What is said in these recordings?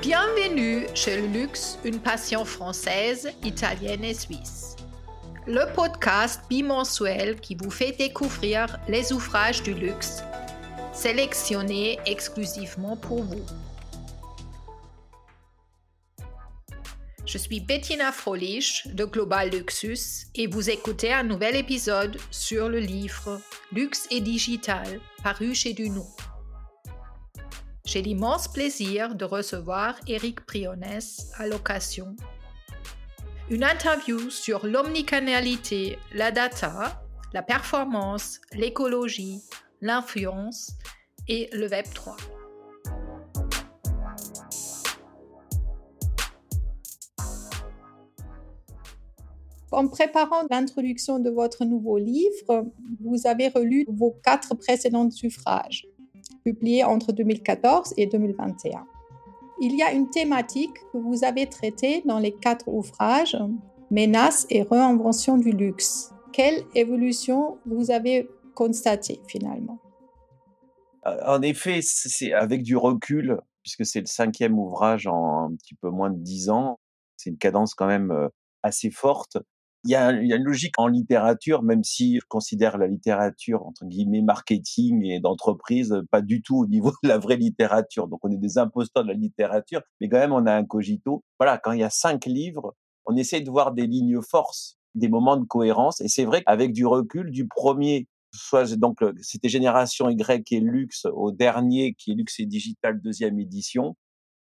Bienvenue chez le luxe, une passion française, italienne et suisse. Le podcast bimensuel qui vous fait découvrir les ouvrages du luxe, sélectionnés exclusivement pour vous. Je suis Bettina Frolich de Global Luxus et vous écoutez un nouvel épisode sur le livre Luxe et Digital paru chez Duno. J'ai l'immense plaisir de recevoir Eric Briones à l'occasion. Une interview sur l'omnicanalité, la data, la performance, l'écologie, l'influence et le Web 3. En préparant l'introduction de votre nouveau livre, vous avez relu vos quatre précédents suffrages publié entre 2014 et 2021. Il y a une thématique que vous avez traitée dans les quatre ouvrages, menaces et réinvention du luxe. Quelle évolution vous avez constatée finalement? En effet, c'est avec du recul, puisque c'est le cinquième ouvrage en un petit peu moins de dix ans, c'est une cadence quand même euh, assez forte il y, a, une logique en littérature, même si je considère la littérature entre guillemets marketing et d'entreprise pas du tout au niveau de la vraie littérature. Donc on est des imposteurs de la littérature, mais quand même on a un cogito. Voilà, quand il y a cinq livres, on essaie de voir des lignes forces, des moments de cohérence. Et c'est vrai qu'avec du recul, du premier, soit donc c'était Génération Y et Luxe, au dernier qui est Luxe et Digital deuxième édition.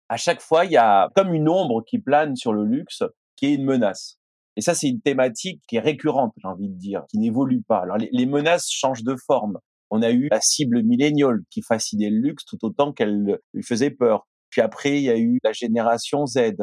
À chaque fois, il y a comme une ombre qui plane sur le luxe, qui est une menace et ça, c'est une thématique qui est récurrente, j'ai envie de dire, qui n'évolue pas. Alors, les, menaces changent de forme. On a eu la cible milléniale qui fascinait le luxe tout autant qu'elle lui faisait peur. Puis après, il y a eu la génération Z.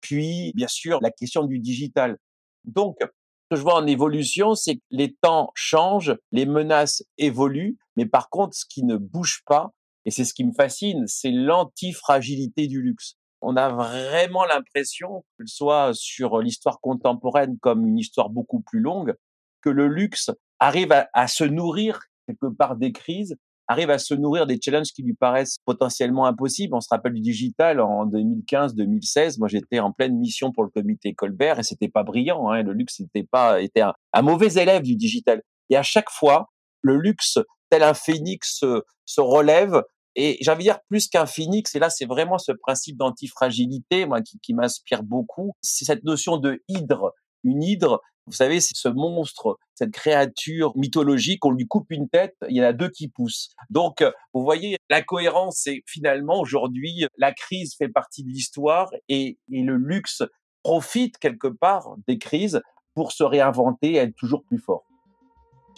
Puis, bien sûr, la question du digital. Donc, ce que je vois en évolution, c'est que les temps changent, les menaces évoluent, mais par contre, ce qui ne bouge pas, et c'est ce qui me fascine, c'est l'antifragilité du luxe on a vraiment l'impression, soit sur l'histoire contemporaine comme une histoire beaucoup plus longue, que le luxe arrive à, se nourrir quelque part des crises, arrive à se nourrir des challenges qui lui paraissent potentiellement impossibles. On se rappelle du digital en 2015-2016. Moi, j'étais en pleine mission pour le comité Colbert et c'était pas brillant. Hein. Le luxe n'était pas était un, mauvais élève du digital. Et à chaque fois, le luxe, tel un phénix, se relève et j'ai envie de dire plus qu'un phénix, et là c'est vraiment ce principe d'antifragilité qui m'inspire beaucoup, c'est cette notion de hydre. Une hydre, vous savez, c'est ce monstre, cette créature mythologique, on lui coupe une tête, il y en a deux qui poussent. Donc, vous voyez, la cohérence, c'est finalement aujourd'hui, la crise fait partie de l'histoire et, et le luxe profite quelque part des crises pour se réinventer et être toujours plus fort.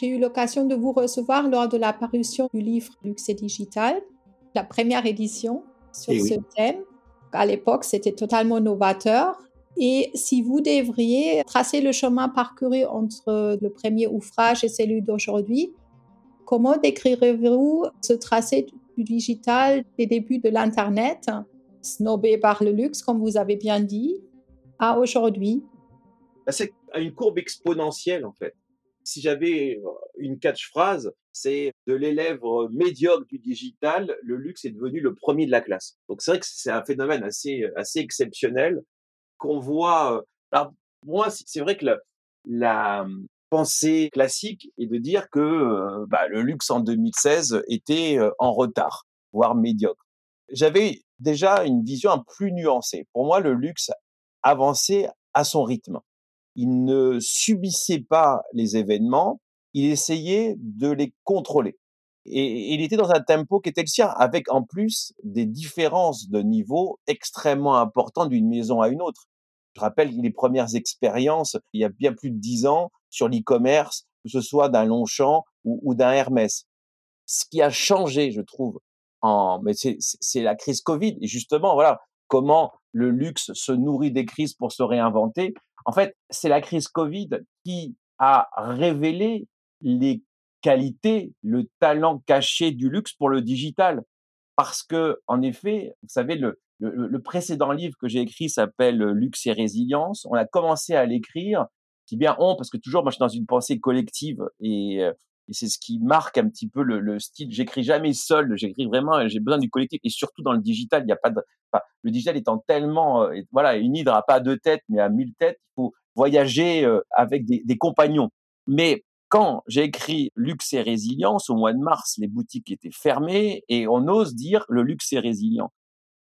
J'ai eu l'occasion de vous recevoir lors de la parution du livre Luxe et Digital la première édition sur eh ce thème. À l'époque, c'était totalement novateur. Et si vous devriez tracer le chemin parcouru entre le premier ouvrage et celui d'aujourd'hui, comment décrirez-vous ce tracé du digital des débuts de l'Internet, snobé par le luxe, comme vous avez bien dit, à aujourd'hui? Bah, C'est une courbe exponentielle, en fait si j'avais une catchphrase, c'est de l'élève médiocre du digital, le luxe est devenu le premier de la classe. Donc c'est vrai que c'est un phénomène assez assez exceptionnel qu'on voit. Alors moi, c'est vrai que la, la, pensée classique est de dire que bah, le luxe en 2016 était en retard, voire médiocre. J'avais déjà une vision un plus nuancée. Pour moi, le luxe avançait à son rythme il ne subissait pas les événements, il essayait de les contrôler. Et il était dans un tempo qui était le sien, avec en plus des différences de niveau extrêmement importantes d'une maison à une autre. Je rappelle les premières expériences, il y a bien plus de dix ans, sur l'e-commerce, que ce soit d'un Longchamp ou, ou d'un Hermès. Ce qui a changé, je trouve, en, mais c'est la crise Covid. Et justement, voilà, comment le luxe se nourrit des crises pour se réinventer. En fait, c'est la crise Covid qui a révélé les qualités, le talent caché du luxe pour le digital. Parce que, en effet, vous savez, le, le, précédent livre que j'ai écrit s'appelle Luxe et résilience. On a commencé à l'écrire, qui bien on, parce que toujours, moi, je suis dans une pensée collective et euh, Et c'est ce qui marque un petit peu le, le style. J'écris jamais seul, j'écris vraiment, j'ai besoin du collectif. Et surtout dans le digital, il n'y a pas de, le digital étant tellement, euh, voilà, une hydre n'a pas deux têtes, mais à mille têtes, il faut voyager euh, avec des, des compagnons. Mais quand j'ai écrit Luxe et résilience au mois de mars, les boutiques étaient fermées et on ose dire le luxe est résilient.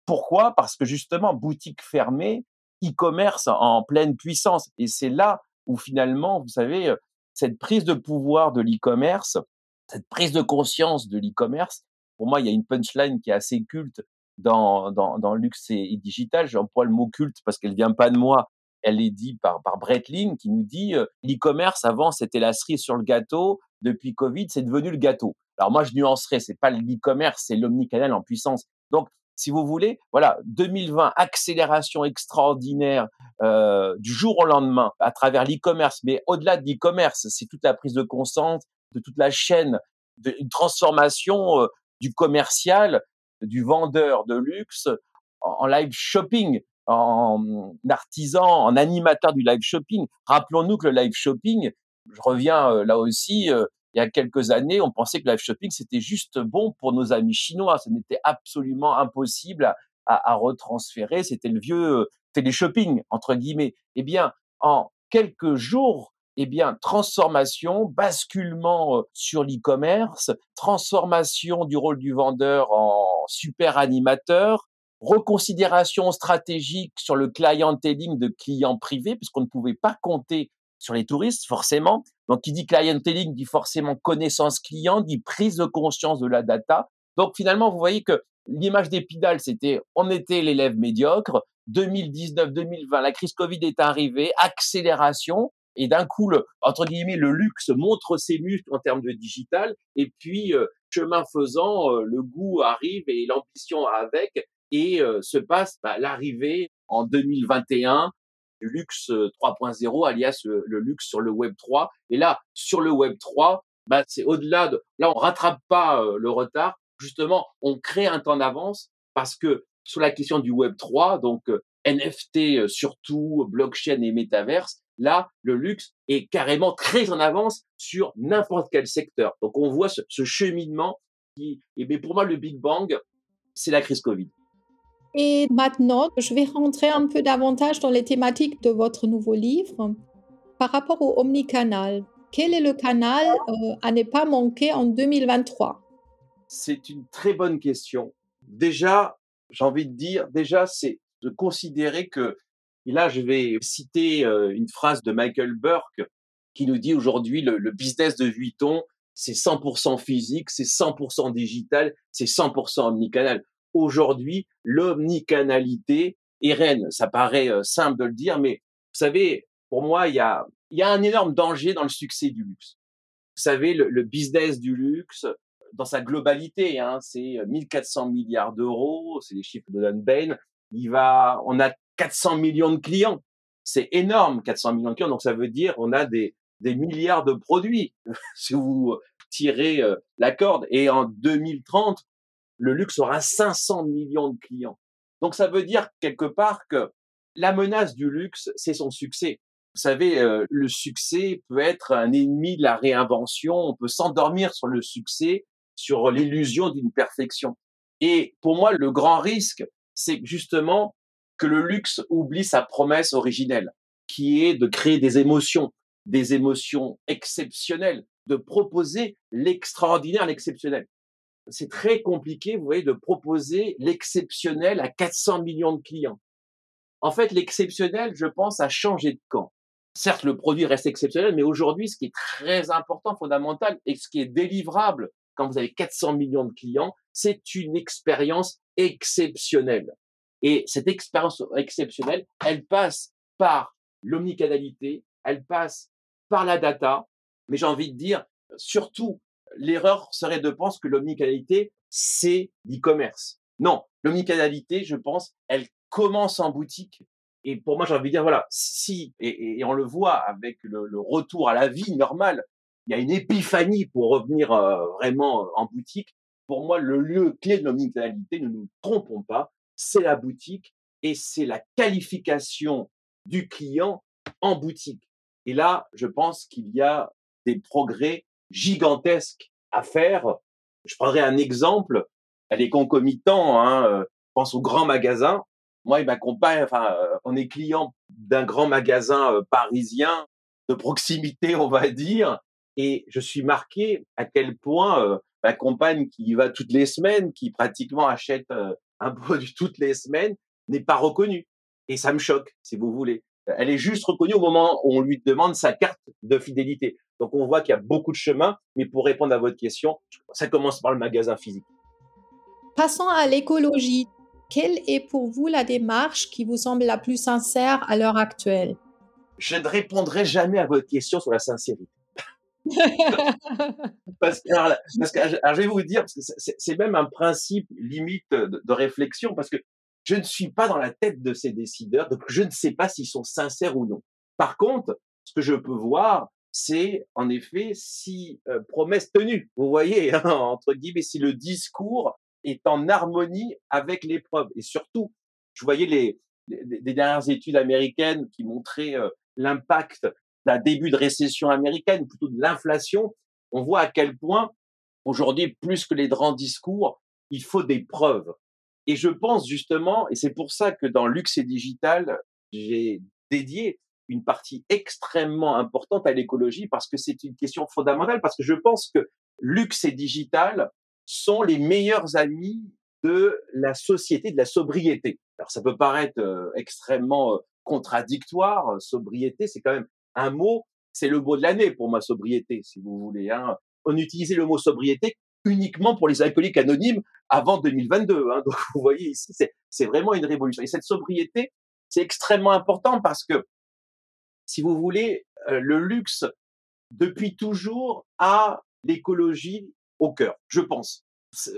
Pourquoi? Parce que justement, boutique fermée, e-commerce en pleine puissance. Et c'est là où finalement, vous savez, euh, cette prise de pouvoir de l'e-commerce, cette prise de conscience de l'e-commerce, pour moi, il y a une punchline qui est assez culte dans, dans, dans luxe et, digital. J'emploie le mot culte parce qu'elle vient pas de moi. Elle est dit par, par Brett Ling qui nous dit euh, l'e-commerce avant c'était la cerise sur le gâteau. Depuis Covid, c'est devenu le gâteau. Alors moi, je nuancerais, c'est pas l'e-commerce, c'est l'omnicanal en puissance. Donc, si vous voulez, voilà, 2020, accélération extraordinaire euh, du jour au lendemain à travers l'e-commerce, mais au-delà de l'e-commerce, c'est toute la prise de conscience de toute la chaîne, de, une transformation euh, du commercial, du vendeur de luxe en, live shopping, en artisan, en animateur du live shopping. Rappelons-nous que le live shopping, je reviens euh, là aussi, euh, il y a quelques années, on pensait que le live shopping, c'était juste bon pour nos amis chinois. Ce n'était absolument impossible à, à, à retransférer. C'était le vieux télé-shopping, entre guillemets. Eh bien, en quelques jours, eh bien, transformation, basculement sur l'e-commerce, transformation du rôle du vendeur en super animateur, reconsidération stratégique sur le clienteling de clients privés, puisqu'on ne pouvait pas compter sur les touristes, forcément. Donc, qui dit clienteling dit forcément connaissance client, dit prise de conscience de la data. Donc, finalement, vous voyez que l'image d'Épidal, c'était on était l'élève médiocre. 2019-2020, la crise Covid est arrivée, accélération, et d'un coup, le, entre guillemets, le luxe montre ses muscles en termes de digital, et puis euh, chemin faisant, euh, le goût arrive et l'ambition avec, et se passe bah, l'arrivée en 2021 du luxe 3.0, alias le, luxe sur le Web 3. Et là, sur le Web 3, bah, c'est au-delà de, là, on rattrape pas le retard. Justement, on crée un temps d'avance parce que sur la question du Web 3, donc NFT surtout, blockchain et métaverse, Là, le luxe est carrément très en avance sur n'importe quel secteur. Donc, on voit ce, cheminement qui, et eh bien pour moi, le Big Bang, c'est la crise Covid. Et maintenant, je vais rentrer un peu davantage dans les thématiques de votre nouveau livre. Par rapport au omnicanal, quel est le canal euh, à ne pas manquer en 2023 C'est une très bonne question. Déjà, j'ai envie de dire, déjà, c'est de considérer que et là, je vais citer euh, une phrase de Michael Burke qui nous dit aujourd'hui le, business de Vuitton, c'est 100% physique, c'est 100% digital, c'est 100% omnicanal. Aujourd'hui, l'omnicanalité est reine. Ça paraît euh, simple de le dire, mais vous savez, pour moi, il y a, un énorme danger dans le succès du luxe. Vous savez, le, business du luxe, dans sa globalité, hein, c'est 1400 milliards d'euros, c'est les chiffres de Dan Bain. Il va, on a 400 millions de clients. C'est énorme, 400 millions de clients. Donc, ça veut dire on a des, des milliards de produits si vous tirez euh, la corde. Et en 2030, le luxe aura 500 millions de clients. Donc, ça veut dire quelque part que la menace du luxe, c'est son succès. Vous savez, euh, le succès peut être un ennemi de la réinvention. On peut s'endormir sur le succès, sur l'illusion d'une perfection. Et pour moi, le grand risque, c'est justement que le luxe oublie sa promesse originelle, qui est de créer des émotions, des émotions exceptionnelles, de proposer l'extraordinaire, l'exceptionnel. C'est très compliqué, vous voyez, de proposer l'exceptionnel à 400 millions de clients. En fait, l'exceptionnel, je pense, a changé de camp. Certes, le produit reste exceptionnel, mais aujourd'hui, ce qui est très important, fondamental, et ce qui est délivrable quand vous avez 400 millions de clients, c'est une expérience exceptionnelle. Et cette expérience exceptionnelle, elle passe par l'omnicanalité, elle passe par la data, mais j'ai envie de dire, surtout, l'erreur serait de penser que l'omnicanalité, c'est l'e-commerce. Non, l'omnicanalité, je pense, elle commence en boutique. Et pour moi, j'ai envie de dire, voilà, si, et, on le voit avec le, retour à la vie normale, il y a une épiphanie pour revenir euh, vraiment en boutique. Pour moi, le lieu clé de l'omnicanalité, ne nous trompons pas, c'est la boutique et c'est la qualification du client en boutique. Et là, je pense qu'il y a des progrès gigantesques à faire. Je prendrai un exemple, elle est concomitant, hein, euh, pense au grand magasin. Moi et ma compagne, enfin, euh, on est client d'un grand magasin euh, parisien de proximité, on va dire, et je suis marqué à quel point ma compagne qui y va toutes les semaines, qui pratiquement achète un produit toutes les semaines, n'est pas reconnue. Et ça me choque, si vous voulez. Elle est juste reconnue au moment où on lui demande sa carte de fidélité. Donc on voit qu'il y a beaucoup de chemin, mais pour répondre à votre question, ça commence par le magasin physique. Passons à l'écologie. Quelle est pour vous la démarche qui vous semble la plus sincère à l'heure actuelle? Je ne répondrai jamais à votre question sur la sincérité. parce, que, je vais vous dire, c'est même un principe limite de réflexion, parce que je ne suis pas dans la tête de ces décideurs, donc je ne sais pas s'ils sont sincères ou non. Par contre, ce que je peux voir, c'est en effet si euh, promesse tenue. Vous voyez, hein, entre guillemets, si le discours est en harmonie avec les preuves. Et surtout, je voyais les, les, dernières études américaines qui montraient euh, l'impact d'un début de récession américaine, plutôt de l'inflation. On voit à quel point aujourd'hui, plus que les grands discours, il faut des preuves. Et je pense justement, et c'est pour ça que dans Luxe et Digital, j'ai dédié une partie extrêmement importante à l'écologie parce que c'est une question fondamentale, parce que je pense que Luxe et Digital sont les meilleurs amis de la société de la sobriété. Alors ça peut paraître euh, extrêmement euh, contradictoire, sobriété, c'est quand même un mot, c'est le mot de l'année pour ma sobriété, si vous voulez. Hein. On utilisait le mot sobriété uniquement pour les alcooliques anonymes avant 2022. Hein. Donc vous voyez ici, c'est vraiment une révolution. Et cette sobriété, c'est extrêmement important parce que, si vous voulez, euh, le luxe, depuis toujours, a l'écologie au cœur, je pense.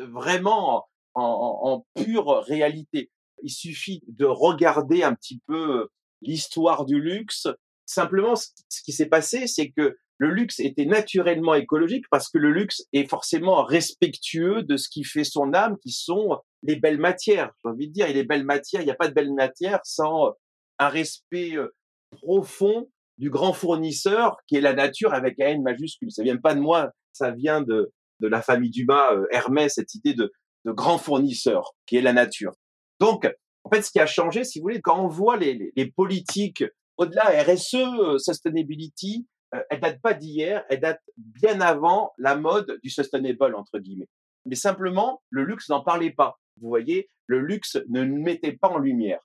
Vraiment en, en, pure réalité. Il suffit de regarder un petit peu l'histoire du luxe. Simplement, ce qui s'est passé, c'est que le luxe était naturellement écologique parce que le luxe est forcément respectueux de ce qui fait son âme, qui sont les belles matières. J'ai envie de dire, et les belles matières, il n'y a pas de belles matières sans un respect euh, profond du grand fournisseur qui est la nature avec un N majuscule. Ça vient pas de moi, ça vient de, de la famille Dumas, euh, Hermès, cette idée de, de grand fournisseur qui est la nature. Donc, en fait, ce qui a changé, si vous voulez, quand on voit les, les, politiques au-delà RSE, euh, sustainability, euh, elle date pas d'hier, elle date bien avant la mode du sustainable entre guillemets. Mais simplement, le luxe n'en parlait pas. Vous voyez, le luxe ne mettait pas en lumière.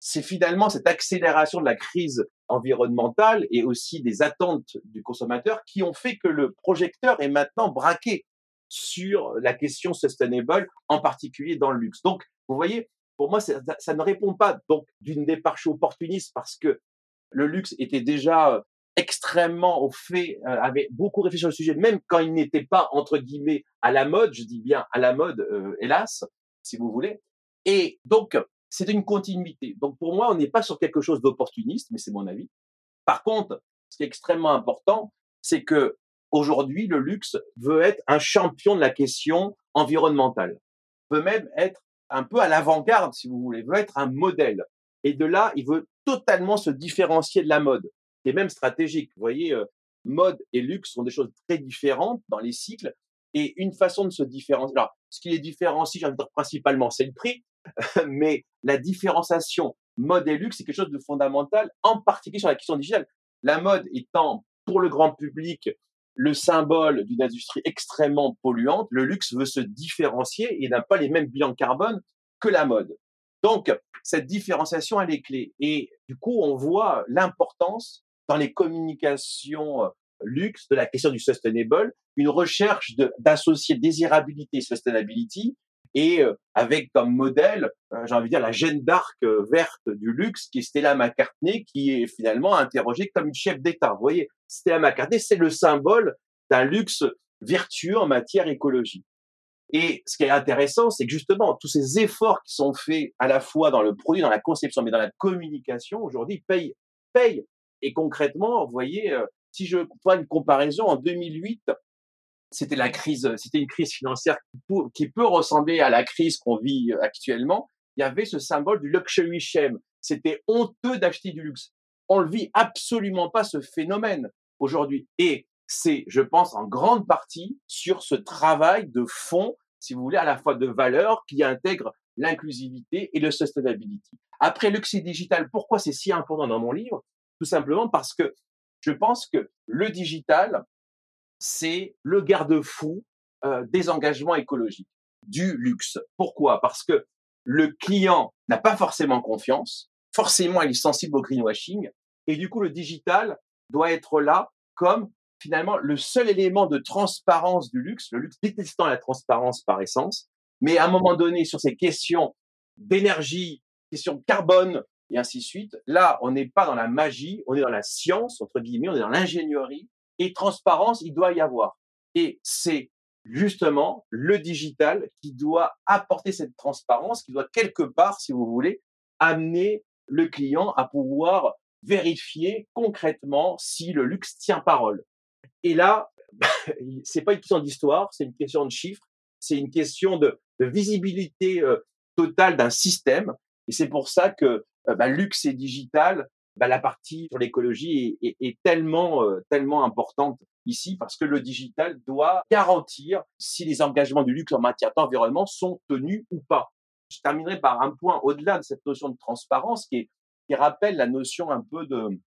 C'est finalement cette accélération de la crise environnementale et aussi des attentes du consommateur qui ont fait que le projecteur est maintenant braqué sur la question sustainable, en particulier dans le luxe. Donc, vous voyez, pour moi, ça, ça ne répond pas donc d'une démarche opportuniste parce que le luxe était déjà extrêmement au fait, euh, avait beaucoup réfléchi sur le sujet, même quand il n'était pas entre guillemets à la mode, je dis bien à la mode, euh, hélas, si vous voulez. Et donc, c'est une continuité. Donc pour moi, on n'est pas sur quelque chose d'opportuniste, mais c'est mon avis. Par contre, ce qui est extrêmement important, c'est que aujourd'hui, le luxe veut être un champion de la question environnementale, peut même être un peu à l'avant-garde, si vous voulez, veut être un modèle. Et de là, il veut totalement se différencier de la mode est même stratégique. Vous voyez, euh, mode et luxe sont des choses très différentes dans les cycles et une façon de se différencier. Alors, ce qui les différencie, de dire principalement, c'est le prix, mais la différenciation mode et luxe, c'est quelque chose de fondamental, en particulier sur la question digitale. La mode étant pour le grand public le symbole d'une industrie extrêmement polluante, le luxe veut se différencier et n'a pas les mêmes bilans carbone que la mode. Donc, cette différenciation, elle est clé. Et du coup, on voit l'importance dans les communications euh, luxe de la question du sustainable, une recherche d'associer désirabilité et sustainability, et euh, avec comme modèle, euh, j'ai envie de dire, la Jeanne d'Arc verte du luxe, qui est Stella McCartney, qui est finalement interrogée comme une chef d'État. Vous voyez, Stella McCartney, c'est le symbole d'un luxe vertueux en matière écologique. Et ce qui est intéressant, c'est que justement, tous ces efforts qui sont faits à la fois dans le produit, dans la conception, mais dans la communication, aujourd'hui, payent, payent et concrètement, vous voyez, euh, si je prends une comparaison, en 2008, c'était la crise, c'était une crise financière qui peut, ressembler à la crise qu'on vit euh, actuellement. Il y avait ce symbole du luxury shame. C'était honteux d'acheter du luxe. On ne vit absolument pas ce phénomène aujourd'hui. Et c'est, je pense, en grande partie sur ce travail de fond, si vous voulez, à la fois de valeur qui intègre l'inclusivité et le sustainability. Après, luxe digital, pourquoi c'est si important dans mon livre? Tout simplement parce que je pense que le digital, c'est le garde-fou euh, des engagements écologiques, du luxe. Pourquoi? Parce que le client n'a pas forcément confiance, forcément il est sensible au greenwashing, et du coup le digital doit être là comme finalement le seul élément de transparence du luxe, le luxe détestant la transparence par essence, mais à un moment donné sur ces questions d'énergie, questions de carbone et ainsi de suite, là on n'est pas dans la magie, on est dans la science entre guillemets, on est dans l'ingénierie et transparence il doit y avoir. Et c'est justement le digital qui doit apporter cette transparence, qui doit quelque part, si vous voulez, amener le client à pouvoir vérifier concrètement si le luxe tient parole. Et là, c'est pas une question d'histoire, c'est une question de chiffres, c'est une question de, visibilité euh, totale d'un système. Et c'est pour ça que euh, bah, luxe et digital, bah, la partie sur l'écologie est, tellement, euh, tellement importante ici parce que le digital doit garantir si les engagements du luxe en matière d'environnement sont tenus ou pas. Je terminerai par un point au-delà de cette notion de transparence qui, est, qui rappelle la notion un peu de,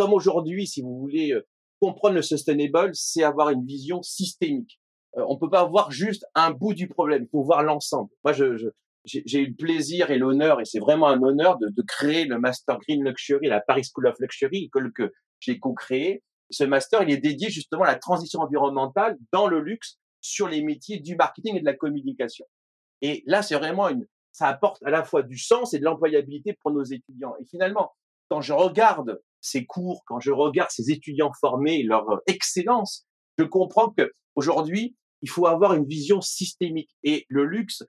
comme aujourd'hui, si vous voulez euh, comprendre le sustainable, c'est avoir une vision systémique. Euh, on peut pas voir juste un bout du problème, il faut voir l'ensemble. Moi, je, je j'ai eu le plaisir et l'honneur, et c'est vraiment un honneur de, de, créer le Master Green Luxury, la Paris School of Luxury, école que j'ai co-créée, ce master, il est dédié justement à la transition environnementale dans le luxe sur les métiers du marketing et de la communication. Et là, c'est vraiment une, ça apporte à la fois du sens et de l'employabilité pour nos étudiants. Et finalement, quand je regarde ces cours, quand je regarde ces étudiants formés et leur excellence, je comprends que aujourd'hui, il faut avoir une vision systémique. Et le luxe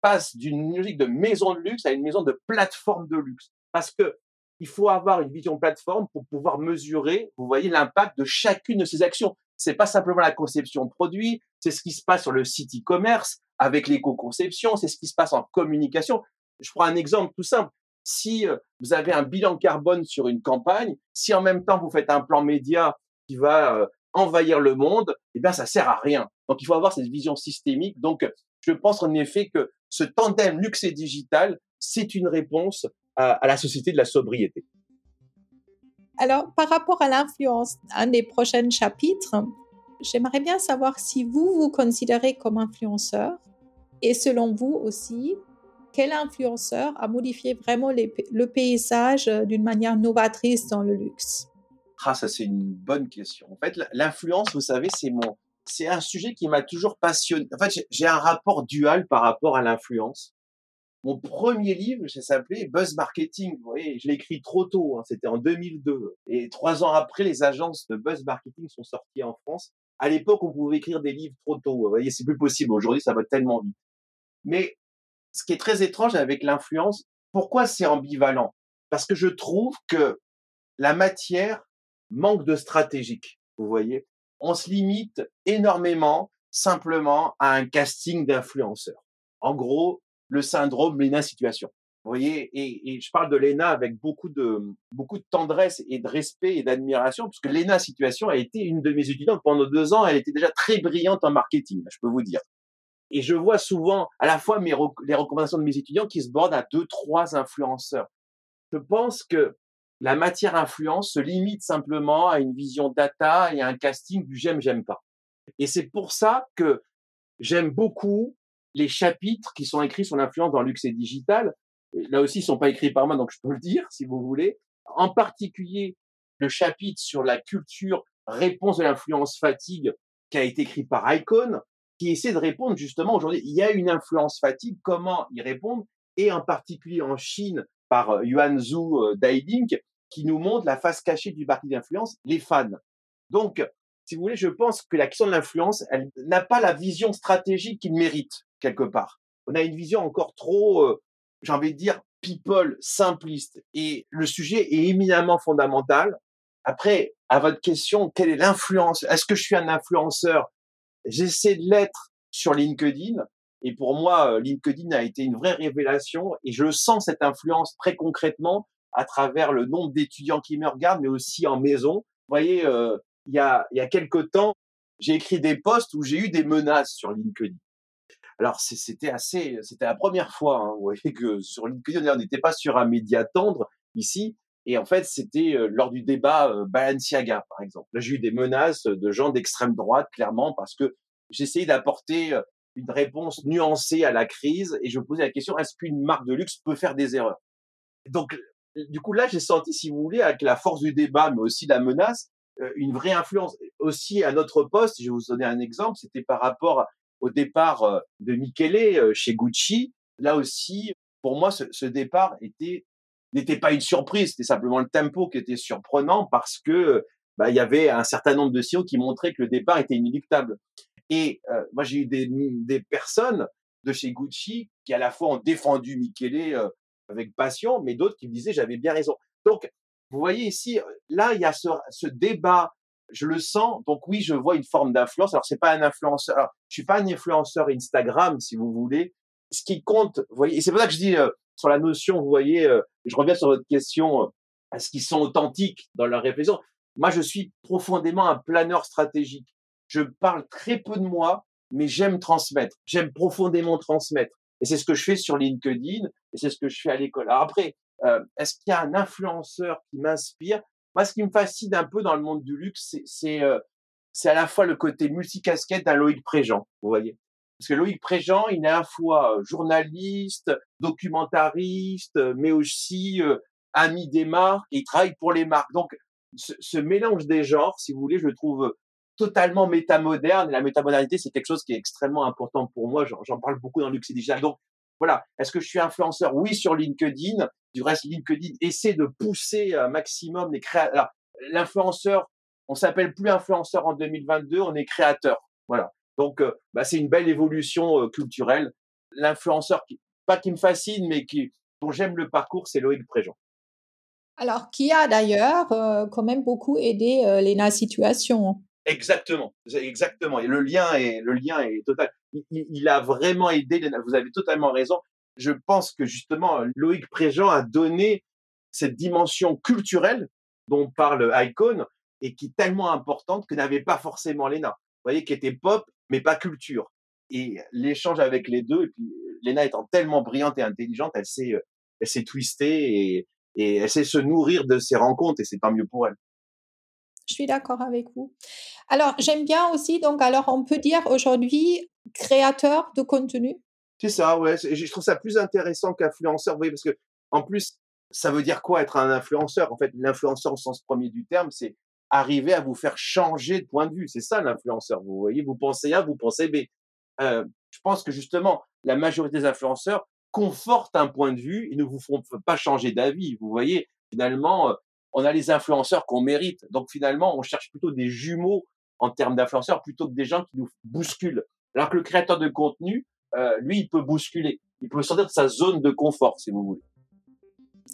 passe d'une logique de maison de luxe à une maison de plateforme de luxe. Parce que il faut avoir une vision plateforme pour pouvoir mesurer, vous voyez, l'impact de chacune de ces actions. C'est pas simplement la conception de produit, c'est ce qui se passe sur le site e-commerce avec l'éco-conception, c'est ce qui se passe en communication. Je prends un exemple tout simple. Si euh, vous avez un bilan carbone sur une campagne, si en même temps vous faites un plan média qui va euh, envahir le monde, eh bien ça sert à rien. Donc il faut avoir cette vision systémique. Donc je pense en effet que ce tandem luxe et digital, c'est une réponse à, la société de la sobriété. Alors, par rapport à l'influence, un des prochains chapitres, j'aimerais bien savoir si vous vous considérez comme influenceur et selon vous aussi, quel influenceur a modifié vraiment le paysage d'une manière novatrice dans le luxe? Ah, ça c'est une bonne question. En fait, l'influence, vous savez, c'est mon, c'est un sujet qui m'a toujours passionné. En fait, j'ai un rapport dual par rapport à l'influence. Mon premier livre, ça s'appelait Buzz Marketing. Vous voyez, je l'ai écrit trop tôt. Hein, C'était en 2002. Et trois ans après, les agences de Buzz Marketing sont sorties en France. À l'époque, on pouvait écrire des livres trop tôt. Vous voyez, c'est plus possible. Aujourd'hui, ça va tellement vite. Mais ce qui est très étrange avec l'influence, pourquoi c'est ambivalent? Parce que je trouve que la matière manque de stratégique. Vous voyez, on se limite énormément simplement à un casting d'influenceurs. En gros, le syndrome Lena Situation. Vous voyez, et, je parle de Lena avec beaucoup de beaucoup de tendresse et de respect et d'admiration, puisque Lena Situation a été une de mes étudiantes pendant deux ans. Elle était déjà très brillante en marketing, je peux vous dire. Et je vois souvent à la fois mes, les recommandations de mes étudiants qui se bordent à deux, trois influenceurs. Je pense que la matière influence se limite simplement à une vision data et à un casting du j'aime, j'aime pas. Et c'est pour ça que j'aime beaucoup les chapitres qui sont écrits sur l'influence dans luxe et digital, là aussi, ils sont pas écrits par moi, donc je peux le dire si vous voulez. En particulier, le chapitre sur la culture réponse de l'influence fatigue qui a été écrit par Icon, qui essaie de répondre justement aujourd'hui, il y a une influence fatigue, comment y répondre, et en particulier en Chine par euh, Yuan Zhu euh, Daiding, qui nous montre la face cachée du parti d'influence, les fans. Donc, si vous voulez, je pense que la question de l'influence, elle n'a pas la vision stratégique qu'il mérite quelque part. On a une vision encore trop, euh, j'ai envie de dire, people, simpliste. Et le sujet est éminemment fondamental. Après, à votre question, quelle est l'influence? Est-ce que je suis un influenceur? J'essaie de l'être sur LinkedIn. Et pour moi, euh, LinkedIn a été une vraie révélation et je sens cette influence très concrètement à travers le nombre d'étudiants qui me regardent, mais aussi en maison. Vous voyez, euh, il y a, il y a quelque temps, j'ai écrit des posts où j'ai eu des menaces sur LinkedIn. Alors c'était assez, c'était la première fois, hein, vous voyez que sur LinkedIn on n'était pas sur un média tendre ici, et en fait c'était euh, lors du débat euh, Balenciaga par exemple. Là j'ai eu des menaces de gens d'extrême droite clairement parce que j'essayais d'apporter une réponse nuancée à la crise et je me posais la question est-ce qu'une marque de luxe peut faire des erreurs? Donc du coup là j'ai senti si vous voulez avec la force du débat mais aussi la menace une vraie influence aussi à notre poste. Je vais vous donner un exemple, c'était par rapport au départ euh, de Michele euh, chez Gucci, là aussi, pour moi, ce, départ était n'était pas une surprise, c'était simplement le tempo qui était surprenant parce que bah, il y avait un certain nombre de signaux qui montraient que le départ était inéluctable. Et euh, moi, j'ai eu des, des personnes de chez Gucci qui à la fois ont défendu Michele avec passion, mais d'autres qui me disaient j'avais bien raison. Donc, vous voyez ici, là, il y a ce, ce débat je le sens. Donc oui, je vois une forme d'influence. Alors c'est pas un influenceur. Alors, je suis pas un influenceur Instagram, si vous voulez. Ce qui compte, vous voyez, et c'est pour ça que je dis euh, sur la notion, vous voyez, euh, je reviens sur votre question, euh, est-ce qu'ils sont authentiques dans leur réflexion? Moi, je suis profondément un planeur stratégique. Je parle très peu de moi, mais j'aime transmettre. J'aime profondément transmettre. Et c'est ce que je fais sur LinkedIn, et c'est ce que je fais à l'école. Alors après, est-ce qu'il y a un influenceur qui m'inspire? Moi, ce qui me fascine un peu dans le monde du luxe, c'est euh, à la fois le côté multicasquette d'un Loïc Préjean, vous voyez. Parce que Loïc Préjean, il est à la fois euh, journaliste, documentariste, euh, mais aussi ami des marques, il travaille pour les marques. Donc, ce, ce, mélange des genres, si vous voulez, je le trouve totalement métamoderne. Et la métamodernité, c'est quelque chose qui est extrêmement important pour moi. J'en parle beaucoup dans et digital. Donc, voilà. Est-ce que je suis influenceur? Oui, sur LinkedIn. Du reste, LinkedIn essaie de pousser un maximum les créateurs. L'influenceur, on s'appelle plus influenceur en 2022, on est créateur. Voilà. Donc, euh, bah, c'est une belle évolution euh, culturelle. L'influenceur, qui, pas qui me fascine, mais qui, dont j'aime le parcours, c'est Loïc Préjean. Alors, qui a d'ailleurs euh, quand même beaucoup aidé Lena Situation. Exactement, exactement. Et le lien est, le lien est total. Il, a vraiment aidé. Vous avez totalement raison. Je pense que justement Loïc Préjean a donné cette dimension culturelle dont parle Icon et qui est tellement importante que n'avait pas forcément Lena. Vous voyez, qui était pop mais pas culture. Et l'échange avec les deux, et puis Lena étant tellement brillante et intelligente, elle s'est, elle s'est twistée et, elle sait se nourrir de ses rencontres et c'est tant mieux pour elle. Je suis d'accord avec vous. Alors, j'aime bien aussi, donc, alors, on peut dire aujourd'hui créateur de contenu. C'est ça, ouais. Je trouve ça plus intéressant qu'influenceur, oui, parce que, en plus, ça veut dire quoi être un influenceur? En fait, l'influenceur au sens premier du terme, c'est arriver à vous faire changer de point de vue. C'est ça l'influenceur. Vous voyez, vous pensez A, vous pensez B. Euh, je pense que justement, la majorité des influenceurs confortent un point de vue et ne vous font pas changer d'avis. Vous voyez, finalement, euh, on a les influenceurs qu'on mérite. Donc finalement, on cherche plutôt des jumeaux en termes d'influenceurs plutôt que des gens qui nous bousculent. Alors que le créateur de contenu, euh, lui, il peut bousculer. Il peut sortir de sa zone de confort, si vous voulez.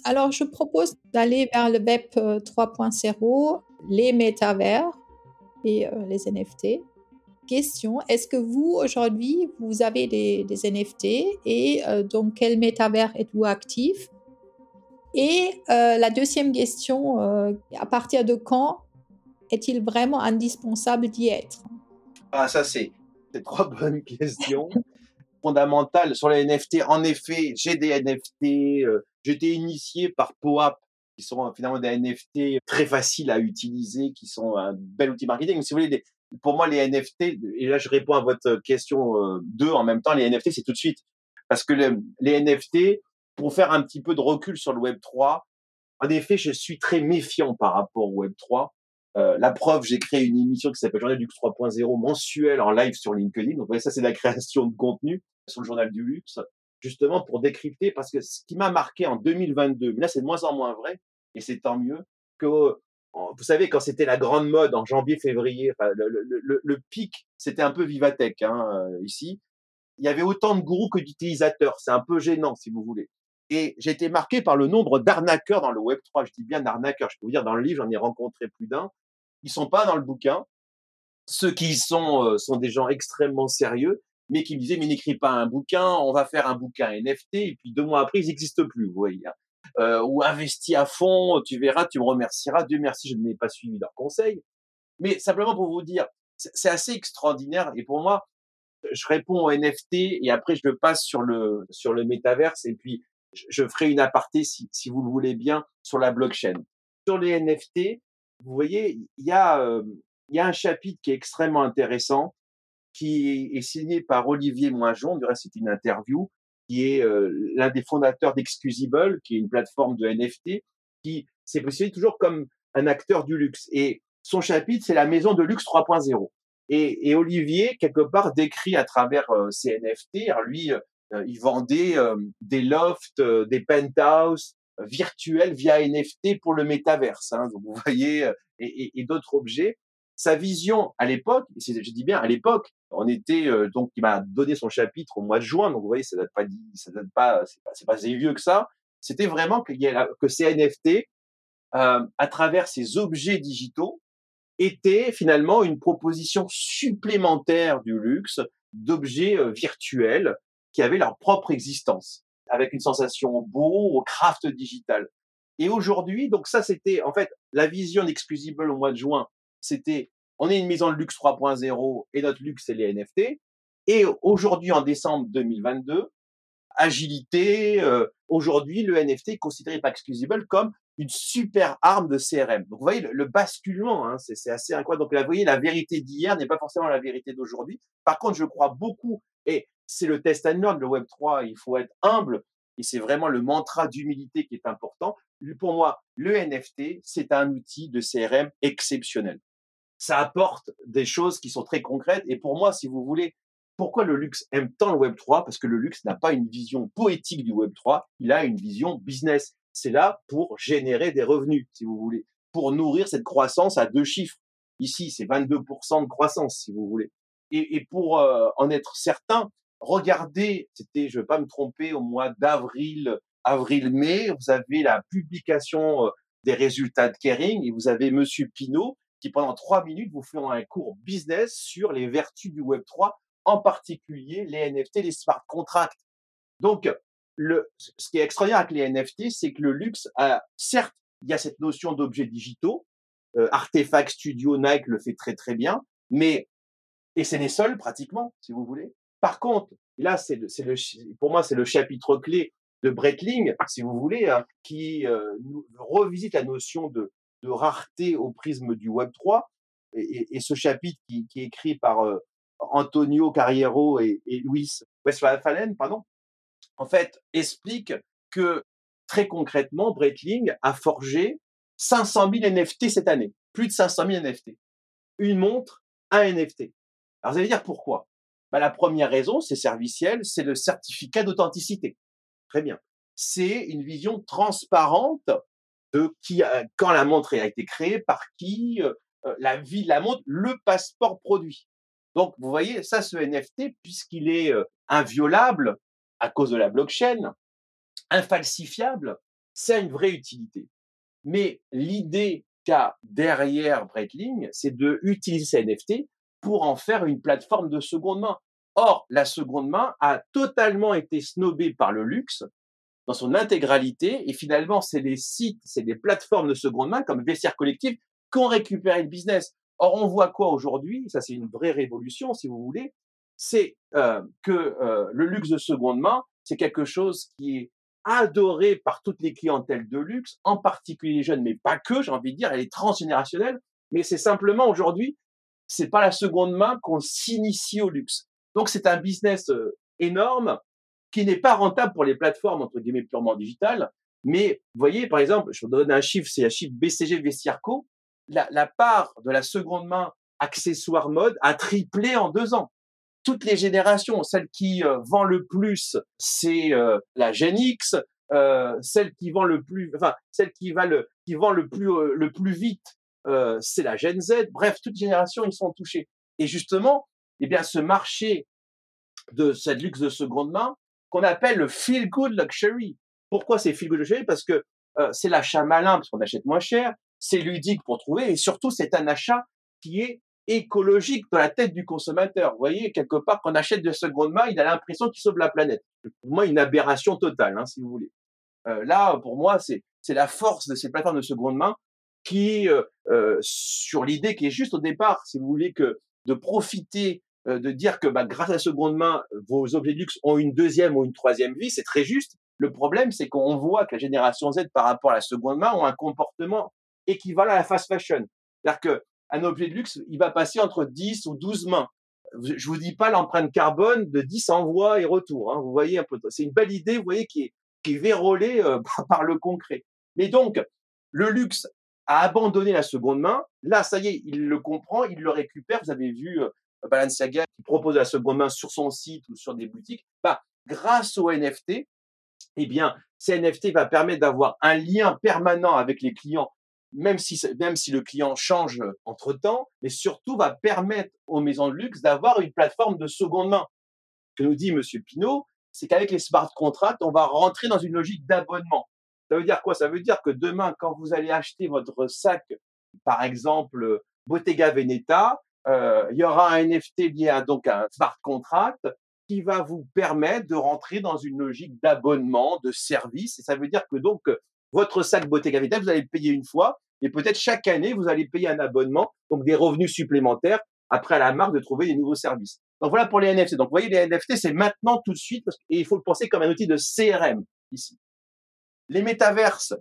Alors, je propose d'aller vers le web 3.0, euh, les métavers et euh, les NFT. Question, est-ce que vous, aujourd'hui, vous avez des, NFT et dans quel métavers êtes-vous actif et euh, la deuxième question, euh, à partir de quand est-il vraiment indispensable d'y être? Ah, ça, c'est trois bonnes questions fondamentales sur les NFT. En effet, j'ai des NFT. Euh, J'étais initié par POAP, qui sont finalement des NFT très faciles à utiliser, qui sont un bel outil marketing. Mais si vous voulez, pour moi, les NFT, et là, je réponds à votre question 2 en même temps, les NFT, c'est tout de suite. Parce que les NFT, pour faire un petit peu de recul sur le Web 3, en effet, je suis très méfiant par rapport au Web 3. Euh, la preuve, j'ai créé une émission qui s'appelle Journal du Luxe 3.0 mensuelle en live sur LinkedIn. Donc, ça, c'est la création de contenu sur le Journal du Luxe, justement pour décrypter, parce que ce qui m'a marqué en 2022, mais là, c'est de moins en moins vrai, et c'est tant mieux, que, vous savez, quand c'était la grande mode en janvier, février, enfin, le, le, le, pic, c'était un peu Vivatech, hein, euh, ici. Il y avait autant de gourous que d'utilisateurs. C'est un peu gênant, si vous voulez. Et j'ai été marqué par le nombre d'arnaqueurs dans le Web 3. Je dis bien arnaqueurs. Je peux vous dire, dans le livre, j'en ai rencontré plus d'un. Ils sont pas dans le bouquin. Ceux qui y sont euh, sont des gens extrêmement sérieux, mais qui me disaient, mais n'écris pas un bouquin, on va faire un bouquin NFT, et puis deux mois après, ils n'existent plus, vous voyez. Hein. Euh, ou investis à fond, tu verras, tu me remercieras. Dieu merci, je n'ai pas suivi leurs conseils. Mais simplement pour vous dire, c'est assez extraordinaire. Et pour moi, je réponds au NFT et après je passe sur le sur le métaverse et puis je ferai une aparté si, vous le voulez bien sur la blockchain. Sur les NFT, vous voyez, il y a euh, il y a un chapitre qui est extrêmement intéressant qui est signé par Olivier Moinjon. Du reste, c'est une interview qui est euh, l'un des fondateurs d'Exclusible, qui est une plateforme de NFT qui s'est positionné toujours comme un acteur du luxe. Et son chapitre, c'est la maison de luxe 3.0. Et, et, Olivier, quelque part, décrit à travers euh, ces NFT, alors lui, euh, il vendait euh, des lofts, des penthouses virtuels via NFT pour le métaverse. Hein, donc vous voyez, et, d'autres objets. Sa vision à l'époque, je dis bien à l'époque, on était donc il m'a donné son chapitre au mois de juin, donc vous voyez, ça date pas, ça date pas, c'est pas, si vieux que ça. C'était vraiment que, ces NFT, euh, à travers ces objets digitaux, était finalement une proposition supplémentaire du luxe d'objets euh, virtuels qui avaient leur propre existence, avec une sensation beau au craft digital. Et aujourd'hui, donc ça c'était en fait la vision d'Exclusible au mois de juin, c'était on est une maison de luxe 3.0 et notre luxe c'est les NFT. Et aujourd'hui en décembre 2022, agilité, euh, aujourd'hui le NFT est considéré par Exclusible comme une super arme de CRM. Donc vous voyez le, basculement, hein, c'est assez incroyable. Donc là, vous voyez, la vérité d'hier n'est pas forcément la vérité d'aujourd'hui. Par contre, je crois beaucoup, et c'est le test and learn, le Web 3, il faut être humble, et c'est vraiment le mantra d'humilité qui est important. Pour moi, le NFT, c'est un outil de CRM exceptionnel. Ça apporte des choses qui sont très concrètes, et pour moi, si vous voulez, pourquoi le luxe aime tant le Web 3 Parce que le luxe n'a pas une vision poétique du Web 3, il a une vision business c'est là pour générer des revenus, si vous voulez, pour nourrir cette croissance à deux chiffres. Ici, c'est 22% de croissance, si vous voulez. Et, pour euh, en être certain, regardez, c'était, je ne vais pas me tromper, au mois d'avril, avril-mai, vous avez la publication euh, des résultats de Kering et vous avez Monsieur Pinault qui pendant trois minutes vous fait un cours business sur les vertus du Web 3, en particulier les NFT, les smart contracts. Donc, ce qui est extraordinaire avec les NFT, c'est que le luxe certes, il y a cette notion d'objets digitaux. Euh, Artefact Studio, Nike le fait très très bien, mais et c'est les seuls pratiquement, si vous voulez. Par contre, là, c'est pour moi, c'est le chapitre clé de Breitling, si vous voulez, hein, qui euh, revisite la notion de, de rareté au prisme du Web 3. Et, ce chapitre qui, est écrit par euh, Antonio Carriero et, Luis Westphalen, pardon, en fait, explique que très concrètement, Breitling a forgé 500 000 NFT cette année. Plus de 500 000 NFT. Une montre, un NFT. Alors vous allez dire pourquoi? Bah, La première raison, c'est serviciel, c'est le certificat d'authenticité. Très bien. C'est une vision transparente de qui, quand la montre a été créée, par qui, euh, euh, la vie de la montre, le passeport produit. Donc, vous voyez, ça, ce NFT, puisqu'il est euh, inviolable, à cause de la blockchain, infalsifiable, c'est une vraie utilité. Mais l'idée qu'a derrière Breitling, c'est de utiliser ces NFT pour en faire une plateforme de seconde main. Or, la seconde main a totalement été snobée par le luxe dans son intégralité, et finalement, c'est les sites, c'est des plateformes de seconde main comme Vestiaire Collectif qui ont récupéré le business. Or, on voit quoi aujourd'hui? Ça, c'est une vraie révolution, si vous voulez c'est euh, que euh, le luxe de seconde main, c'est quelque chose qui est adoré par toutes les clientèles de luxe, en particulier les jeunes, mais pas que, j'ai envie de dire, elle est transgénérationnelle, mais c'est simplement aujourd'hui, c'est pas la seconde main qu'on s'initie au luxe. Donc c'est un business euh, énorme qui n'est pas rentable pour les plateformes, entre guillemets, purement digitales, mais vous voyez, par exemple, je vous donne un chiffre, c'est un chiffre BCG Vestiarco, la, la part de la seconde main accessoire mode a triplé en deux ans toutes les générations. Celle qui euh, vend le plus, c'est euh, la Gen X. Euh, celle qui vend le plus, enfin celle qui va le, qui vend le plus, le plus vite, c'est la Gen Z. Bref, toutes les générations ils sont touchés. Et justement, eh bien, ce marché de cette luxe de seconde main qu'on appelle le feel good luxury. Pourquoi c'est feel good luxury? Parce que c'est l'achat malin parce qu'on achète moins cher, c'est ludique pour trouver et surtout c'est un achat qui est écologique dans la tête du consommateur. Vous voyez, quelque part, quand on achète de seconde main, il a l'impression qu'il sauve la planète. Pour moi, une aberration totale, hein, si vous voulez. Euh, là, pour moi, c'est la force de ces plateformes de seconde main. Qui euh, euh, sur l'idée qui est juste au départ, si vous voulez, que de profiter, euh, de dire que bah, grâce à la seconde main, vos objets de luxe ont une deuxième ou une troisième vie, c'est très juste. Le problème, c'est qu'on voit que la génération Z, par rapport à la seconde main, ont un comportement équivalent à la fast fashion. C'est-à-dire qu'un objet de luxe, il va passer entre 10 ou 12 mains. Je vous dis pas l'empreinte carbone de 10 envois et retours. Hein. Vous voyez un peu. C'est une belle idée, vous voyez, qui est, qui est vérolée par le concret. Mais donc, le luxe a abandonné la seconde main. Là, ça y est, il le comprend, il le récupère. Vous avez vu euh, Balenciaga qui propose la seconde main sur son site ou sur des boutiques. Bah, grâce au NFT, eh bien, ces NFT va permettre d'avoir un lien permanent avec les clients, même si, même si le client change entre temps, mais surtout va permettre aux maisons de luxe d'avoir une plateforme de seconde main. Ce que nous dit Monsieur Pinault, c'est qu'avec les smart contracts, on va rentrer dans une logique d'abonnement. Ça veut dire quoi? Ça veut dire que demain, quand vous allez acheter votre sac, par exemple Bottega Veneta, euh, il y aura un NFT lié à donc un smart contract qui va vous permettre de rentrer dans une logique d'abonnement, de service. Et ça veut dire que donc votre sac Bottega Veneta, vous allez le payer une fois, et peut-être chaque année vous allez payer un abonnement, donc des revenus supplémentaires après à la marque de trouver des nouveaux services. Donc voilà pour les NFT. Donc vous voyez, les NFT, c'est maintenant tout de suite, et il faut le penser comme un outil de CRM ici. Les métaverses,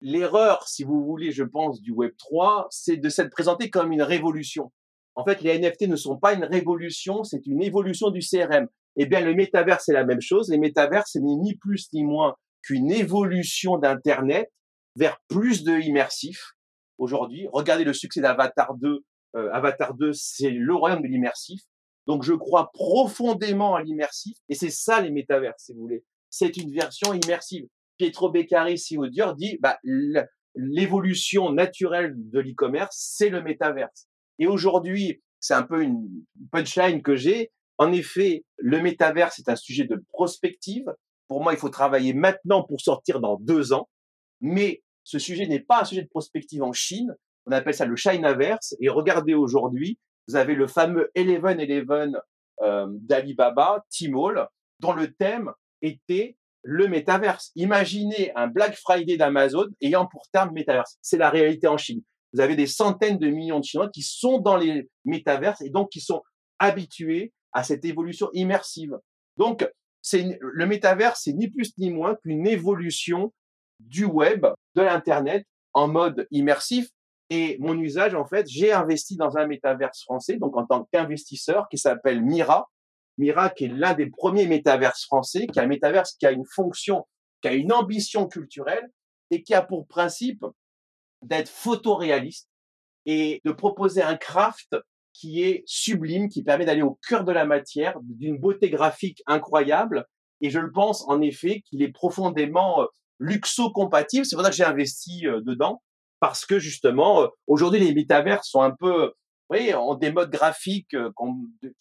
l'erreur, si vous voulez, je pense, du Web 3, c'est de s'être présenté comme une révolution. En fait, les NFT ne sont pas une révolution, c'est une évolution du CRM. Eh bien, le métaverse, c'est la même chose. Les métaverses, ce n'est ni plus ni moins qu'une évolution d'Internet vers plus de immersif. Aujourd'hui, regardez le succès d'Avatar 2. Euh, Avatar 2, c'est le royaume de l'immersif. Donc, je crois profondément à l'immersif. Et c'est ça, les métaverses, si vous voulez. C'est une version immersive. Pietro Beccari, CEO Dior, dit bah, l'évolution naturelle de l'e-commerce, c'est le métaverse. Et aujourd'hui, c'est un peu une punchline que j'ai. En effet, le métaverse est un sujet de prospective. Pour moi, il faut travailler maintenant pour sortir dans deux ans. Mais ce sujet n'est pas un sujet de prospective en Chine. On appelle ça le Chinaverse. Et regardez aujourd'hui, vous avez le fameux Eleven Eleven euh, d'Alibaba, Tmall, dont le thème était le métaverse. Imaginez un Black Friday d'Amazon ayant pour terme métaverse. C'est la réalité en Chine. Vous avez des centaines de millions de Chinois qui sont dans les métaverses et donc qui sont habitués à cette évolution immersive. Donc, c'est le métaverse, c'est ni plus ni moins qu'une évolution du web, de l'internet en mode immersif. Et mon usage, en fait, j'ai investi dans un métaverse français, donc en tant qu'investisseur, qui s'appelle Mira, Mira, qui est l'un des premiers métaverses français, qui a un métaverse qui a une fonction, qui a une ambition culturelle et qui a pour principe d'être photoréaliste et de proposer un craft qui est sublime, qui permet d'aller au cœur de la matière, d'une beauté graphique incroyable. Et je le pense en effet qu'il est profondément euh, luxo-compatible. C'est pour ça que j'ai investi euh, dedans, parce que justement, euh, aujourd'hui, les métavers sont un peu, vous voyez, ont des modes graphiques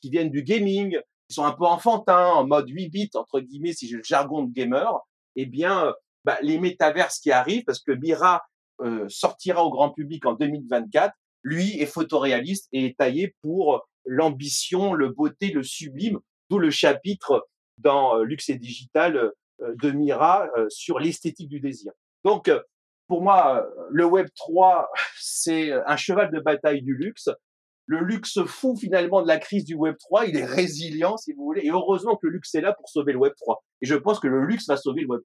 qui viennent du gaming, qui sont un peu enfantins, en mode 8 bits, entre guillemets, si j'ai le jargon de gamer, eh bien, euh, bah, les métaverses qui arrivent, parce que Mira euh, sortira au grand public en 2024, lui est photoréaliste et est taillé pour l'ambition, le beauté, le sublime, d'où le chapitre dans euh, Luxe et Digital de Mira sur l'esthétique du désir. Donc, pour moi, le Web 3, c'est un cheval de bataille du luxe le luxe fou finalement de la crise du Web 3, il est résilient si vous voulez, et heureusement que le luxe est là pour sauver le Web 3. Et je pense que le luxe va sauver le Web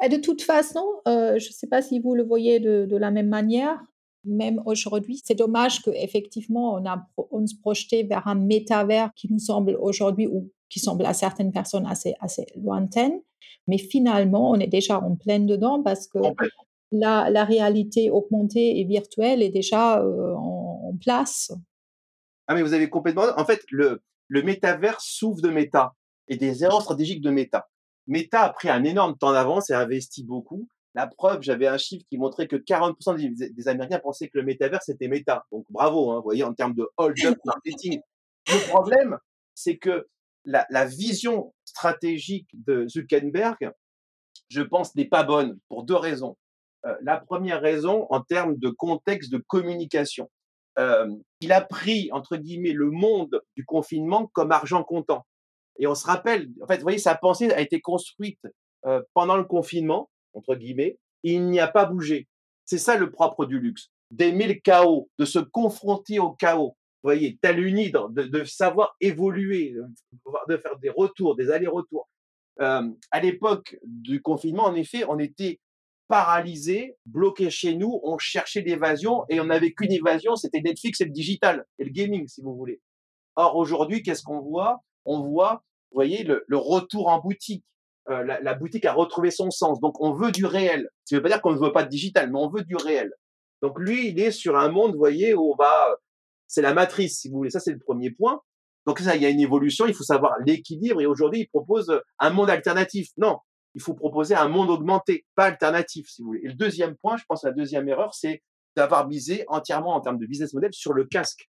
3. Et de toute façon, euh, je ne sais pas si vous le voyez de, la même manière, même aujourd'hui, c'est dommage qu'effectivement on, a, on se projetait vers un métavers qui nous semble aujourd'hui ou qui semble à certaines personnes assez, assez lointaine, mais finalement on est déjà en pleine dedans parce que la, la, réalité augmentée et virtuelle est déjà euh, en place. Ah, mais vous avez complètement. En fait, le, le métavers souffre de méta et des erreurs stratégiques de méta. Méta a pris un énorme temps d'avance et a investi beaucoup. La preuve, j'avais un chiffre qui montrait que 40% des, Américains pensaient que le métavers c'était méta. Donc bravo, hein, vous voyez, en termes de hold-up marketing. Le problème, c'est que la, la, vision stratégique de Zuckerberg, je pense, n'est pas bonne pour deux raisons. Euh, la première raison, en termes de contexte de communication euh, il a pris, entre guillemets, le monde du confinement comme argent comptant. Et on se rappelle, en fait, vous voyez, sa pensée a été construite euh, pendant le confinement, entre guillemets, et il n'y a pas bougé. C'est ça le propre du luxe, d'aimer le chaos, de se confronter au chaos. Vous voyez, tel une de, savoir évoluer, de faire des retours, des allers-retours. Euh, à l'époque du confinement, en effet, on était paralysé, bloqué chez nous, on cherchait l'évasion et on n'avait qu'une évasion, c'était Netflix et le digital et le gaming, si vous voulez. Or, aujourd'hui, qu'est-ce qu'on voit? On voit, vous voyez, le, retour en boutique. Euh, la, boutique a retrouvé son sens. Donc, on veut du réel. Ça ne veut pas dire qu'on ne veut pas de digital, mais on veut du réel. Donc, lui, il est sur un monde, vous voyez, où on va... C'est la matrice, si vous voulez. Ça, c'est le premier point. Donc, ça, il y a une évolution. Il faut savoir l'équilibre. Et aujourd'hui, il propose un monde alternatif. Non, il faut proposer un monde augmenté, pas alternatif, si vous voulez. Et le deuxième point, je pense, la deuxième erreur, c'est d'avoir misé entièrement en termes de business model sur le casque.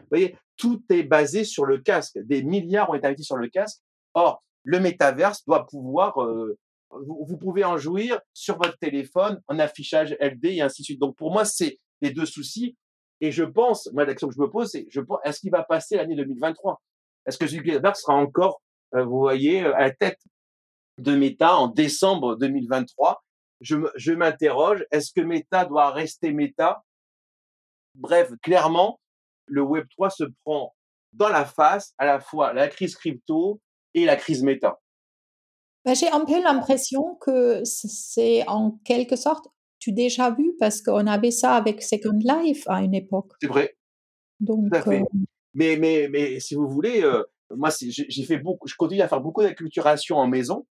Vous voyez, tout est basé sur le casque. Des milliards ont été investis sur le casque. Or, le métaverse doit pouvoir, euh, vous, pouvez en jouir sur votre téléphone, en affichage LD et ainsi de suite. Donc, pour moi, c'est les deux soucis. Et je pense, moi, l'action que je me pose, c'est, est-ce qu'il va passer l'année 2023 Est-ce que Zuckerberg sera encore, euh, vous voyez, à la tête? De Meta en décembre 2023. Je, m'interroge, est-ce que Meta doit rester Meta? Bref, clairement, le Web 3 se prend dans la face à la fois la crise crypto et la crise Meta. Bah, j'ai un peu l'impression que c'est en quelque sorte tu déjà vu parce qu'on avait ça avec Second Life à une époque. C'est vrai. Donc, Tout à fait. Euh mais, mais, mais si vous voulez, euh, moi, j'ai fait beaucoup, je continue à faire beaucoup d'acculturation en maison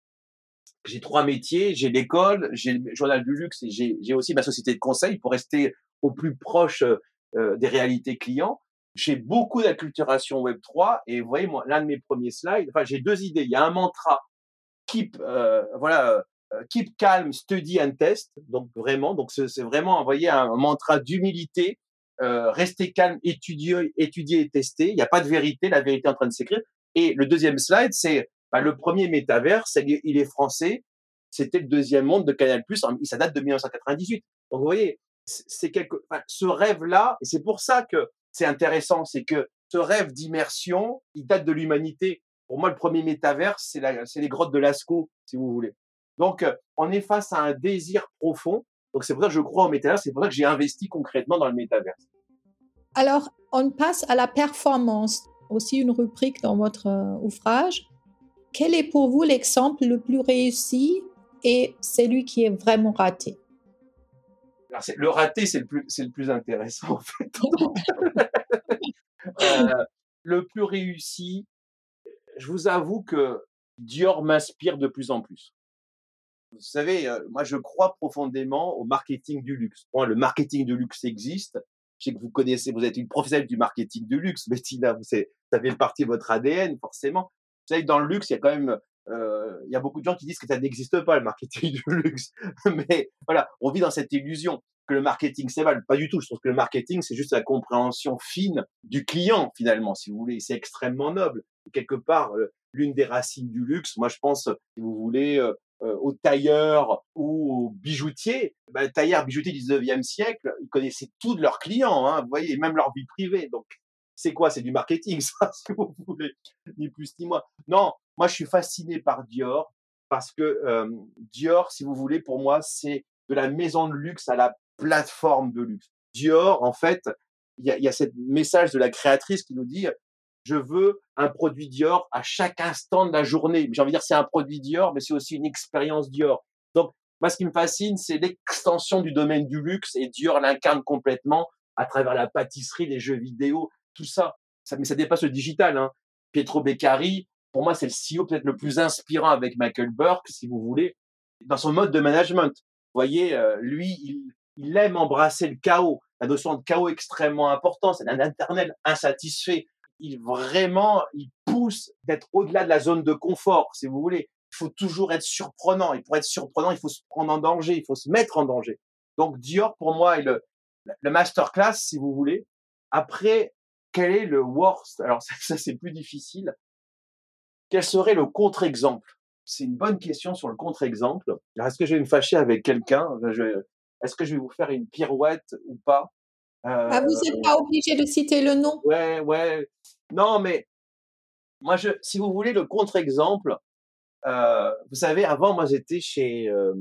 j'ai trois métiers, j'ai l'école, j'ai le journal du luxe et j'ai aussi ma société de conseil pour rester au plus proche euh, des réalités clients. J'ai beaucoup d'acculturation Web 3 et vous voyez, moi, l'un de mes premiers slides, enfin, j'ai deux idées. Il y a un mantra, keep, euh, voilà, euh, keep calm, study and test. Donc vraiment, donc c'est vraiment, vous voyez, un mantra d'humilité, euh, rester calme, étudier, étudier et tester. Il n'y a pas de vérité, la vérité est en train de s'écrire. Et le deuxième slide, c'est bah, le premier métaverse, il est français. C'était le deuxième monde de Canal+. Ça date de 1998. Donc, vous voyez, c'est quelque, ce rêve-là, et c'est pour ça que c'est intéressant, c'est que ce rêve d'immersion, il date de l'humanité. Pour moi, le premier métaverse, c'est, les grottes de Lascaux, si vous voulez. Donc, on est face à un désir profond. Donc, c'est pour ça que je crois au métaverse. C'est pour ça que j'ai investi concrètement dans le métaverse. Alors, on passe à la performance, aussi une rubrique dans votre euh, ouvrage. Quel est pour vous l'exemple le plus réussi et celui qui est vraiment raté? Le raté, c'est le, plus, c'est le plus intéressant, en fait. Euh, le plus réussi, je vous avoue que Dior m'inspire de plus en plus. Vous savez, euh, moi, je crois profondément au marketing du luxe. le marketing du luxe existe. Je sais que vous connaissez, vous êtes une professionnelle du marketing du luxe, Bettina, vous, savez, ça fait partie de votre ADN, forcément. Savez dans le luxe, il y a quand même euh, il y a beaucoup de gens qui disent que ça n'existe pas le marketing du luxe. Mais voilà, on vit dans cette illusion que le marketing c'est mal. Pas du tout. Je pense que le marketing c'est juste la compréhension fine du client finalement, si vous voulez. C'est extrêmement noble. Quelque part, euh, l'une des racines du luxe, moi je pense, si vous voulez, euh, au tailleur ou au bijoutier. Ben, le tailleur, bijoutier du 19e siècle, ils connaissaient tout de leurs clients, hein, vous voyez, même leur vie privée. Donc c'est quoi? C'est du marketing, ça, si vous voulez, ni plus ni moins. Non, moi, je suis fasciné par Dior parce que euh, Dior, si vous voulez, pour moi, c'est de la maison de luxe à la plateforme de luxe. Dior, en fait, il y a, y a ce message de la créatrice qui nous dit je veux un produit Dior à chaque instant de la journée. J'ai envie de dire, c'est un produit Dior, mais c'est aussi une expérience Dior. Donc, moi, ce qui me fascine, c'est l'extension du domaine du luxe et Dior l'incarne complètement à travers la pâtisserie, les jeux vidéo, tout ça. ça mais ça dépasse le digital. Hein. Pietro Beccari, pour moi, c'est le CEO peut-être le plus inspirant avec Michael Burke, si vous voulez, dans son mode de management. Vous voyez, euh, lui, il, il, aime embrasser le chaos. La notion de chaos extrêmement importante. C'est un internel insatisfait. Il vraiment, il pousse d'être au-delà de la zone de confort, si vous voulez. Il faut toujours être surprenant. Et pour être surprenant, il faut se prendre en danger. Il faut se mettre en danger. Donc Dior, pour moi, est le, le masterclass, si vous voulez. Après, quel est le worst? Alors ça, c'est plus difficile. Quel serait le contre-exemple? C'est une bonne question sur le contre-exemple. Est-ce que je vais me fâcher avec quelqu'un? Est-ce que je vais vous faire une pirouette ou pas? Ah, Vous n'êtes pas obligé de citer le nom. Ouais, ouais. Non, mais moi, je, si vous voulez le contre-exemple, euh, vous savez, avant, moi, j'étais chez, euh,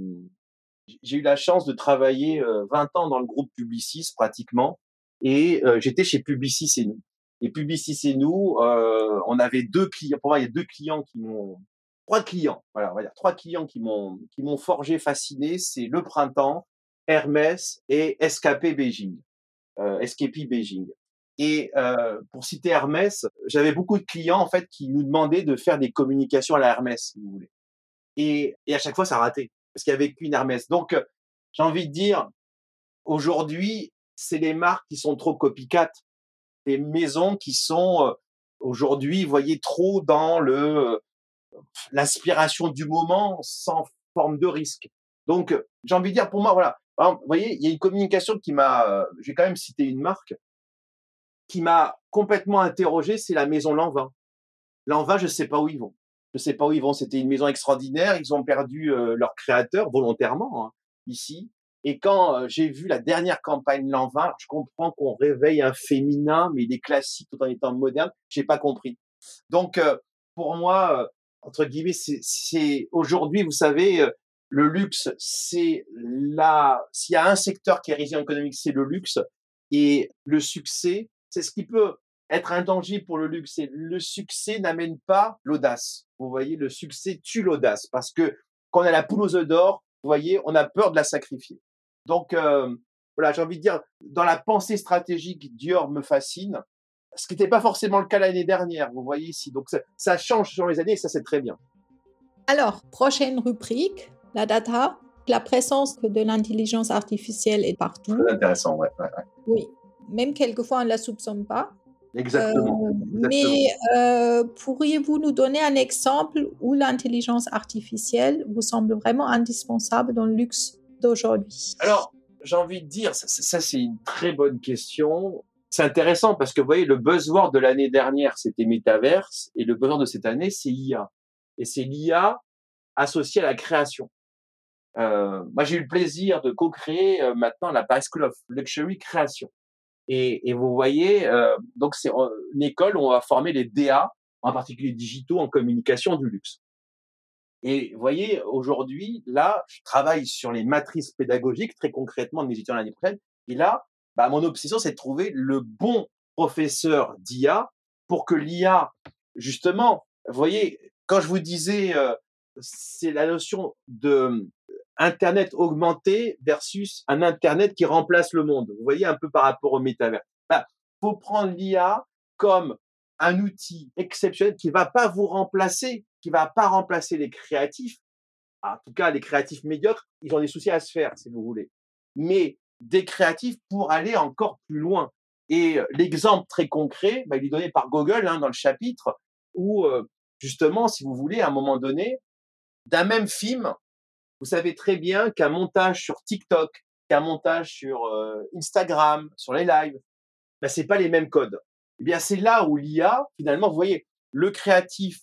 j'ai eu la chance de travailler 20 ans dans le groupe Publicis pratiquement, et j'étais chez Publicis et nous. Et Publicis et nous, on avait deux clients. Pour moi, il y a deux clients qui m'ont, trois clients. Voilà, on va dire trois clients qui m'ont qui m'ont forgé, fasciné. C'est le printemps, Hermès et SKP Beijing, euh, SKP Beijing. Et euh, pour citer Hermès, j'avais beaucoup de clients en fait qui nous demandaient de faire des communications à la Hermès, si vous voulez. Et, et à chaque fois, ça ratait parce qu'il y avait qu'une Hermès. Donc, j'ai envie de dire, aujourd'hui, c'est les marques qui sont trop copycat, des maisons qui sont euh, aujourd'hui, vous voyez, trop dans le l'aspiration du moment sans forme de risque. Donc, j'ai envie de dire, pour moi, voilà, vous voyez, il y a une communication qui m'a, j'ai quand même cité une marque, qui m'a complètement interrogé, c'est la maison Lanvin. Lanvin, je ne sais pas où ils vont. Je ne sais pas où ils vont. C'était une maison extraordinaire. Ils ont perdu leur créateur volontairement hein, ici. Et quand j'ai vu la dernière campagne Lanvin, je comprends qu'on réveille un féminin, mais il est classique tout en étant moderne. J'ai pas compris. Donc, pour moi, entre guillemets, c'est aujourd'hui, vous savez, le luxe, c'est là, s'il y a un secteur qui est résilient économique, c'est le luxe. Et le succès, c'est ce qui peut être intangible pour le luxe. Et le succès n'amène pas l'audace. Vous voyez, le succès tue l'audace parce que quand on a la poule aux œufs d'or, vous voyez, on a peur de la sacrifier. Donc, euh, voilà, j'ai envie de dire, dans la pensée stratégique, Dior me fascine, ce qui n'était pas forcément le cas l'année dernière, vous voyez ici. Donc, ça, ça change sur les années et ça, c'est très bien. Alors, prochaine rubrique, la data, la présence de l'intelligence artificielle est partout. Très intéressant, ouais, Oui, même quelquefois on ne la soupçonne pas. Exactement. Euh, mais euh, pourriez-vous nous donner un exemple où l'intelligence artificielle vous semble vraiment indispensable dans le luxe Alors, j'ai envie de dire, ça, c'est une très bonne question. C'est intéressant parce que vous voyez, le buzzword de l'année dernière, c'était Metaverse, et le buzzword de cette année, c'est IA. Et c'est l'IA associée à la création. Euh, moi, j'ai eu le plaisir de co-créer euh, maintenant la Paris School of Luxury Création. Et, et vous voyez, euh, donc c'est une école où on va former les DA, en particulier digitaux, en communication du luxe. Et vous voyez, aujourd'hui, là, je travaille sur les matrices pédagogiques, très concrètement, de mes étudiants l'année prochaine. Et là, bah, mon obsession, c'est de trouver le bon professeur d'IA pour que l'IA, justement, vous voyez, quand je vous disais, euh, c'est la notion de Internet augmenté versus un Internet qui remplace le monde. Vous voyez un peu par rapport au métavers. Bah, faut prendre l'IA comme un outil exceptionnel qui va pas vous remplacer, qui va pas remplacer les créatifs. En tout cas, les créatifs médiocres, ils ont des soucis à se faire, si vous voulez. Mais des créatifs pour aller encore plus loin. Et l'exemple très concret, bah, il est donné par Google hein, dans le chapitre où, justement, si vous voulez, à un moment donné, d'un même film, vous savez très bien qu'un montage sur TikTok, qu'un montage sur euh, Instagram, sur les lives, ben, c'est pas les mêmes codes. Eh bien, c'est là où l'IA, finalement, vous voyez, le créatif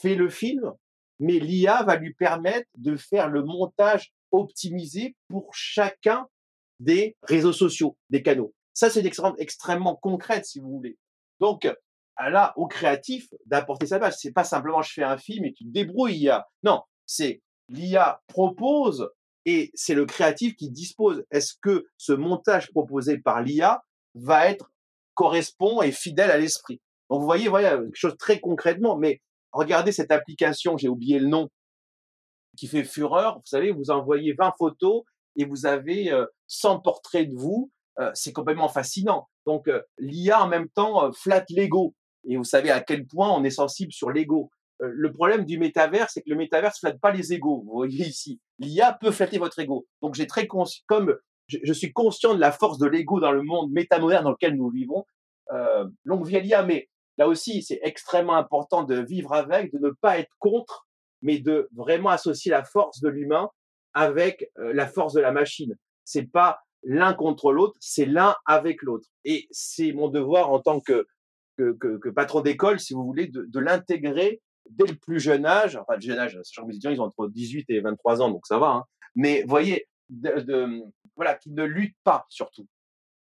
fait le film, mais l'IA va lui permettre de faire le montage optimisé pour chacun des réseaux sociaux, des canaux. Ça, c'est extrêmement, extrêmement concrète, si vous voulez. Donc, là, au créatif, d'apporter sa base. C'est pas simplement je fais un film et tu te débrouilles, IA. Non, c'est l'IA propose et c'est le créatif qui dispose. Est-ce que ce montage proposé par l'IA va être correspond et fidèle à l'esprit? Donc vous voyez, voilà quelque chose très concrètement. Mais regardez cette application, j'ai oublié le nom, qui fait fureur. Vous savez, vous envoyez 20 photos et vous avez 100 euh, portraits de vous. Euh, c'est complètement fascinant. Donc euh, l'IA en même temps flatte l'ego. Et vous savez à quel point on est sensible sur l'ego. Le problème du métavers, c'est que le métavers flatte pas les égaux. Vous voyez ici, l'IA peut flatter votre ego. Donc j'ai très comme je, suis conscient de la force de l'ego dans le monde métamoderne dans lequel nous vivons. Euh, longue vie à l'IA, mais là aussi, c'est extrêmement important de vivre avec, de ne pas être contre, mais de vraiment associer la force de l'humain avec euh, la force de la machine. C'est pas l'un contre l'autre, c'est l'un avec l'autre. Et c'est mon devoir en tant que, patron d'école, si vous voulez, de, l'intégrer dès le plus jeune âge, enfin le jeune âge, sachant que mes étudiants ils ont entre 18 et 23 ans, donc ça va. Hein, mais voyez, de, voilà, qu'ils ne luttent pas surtout.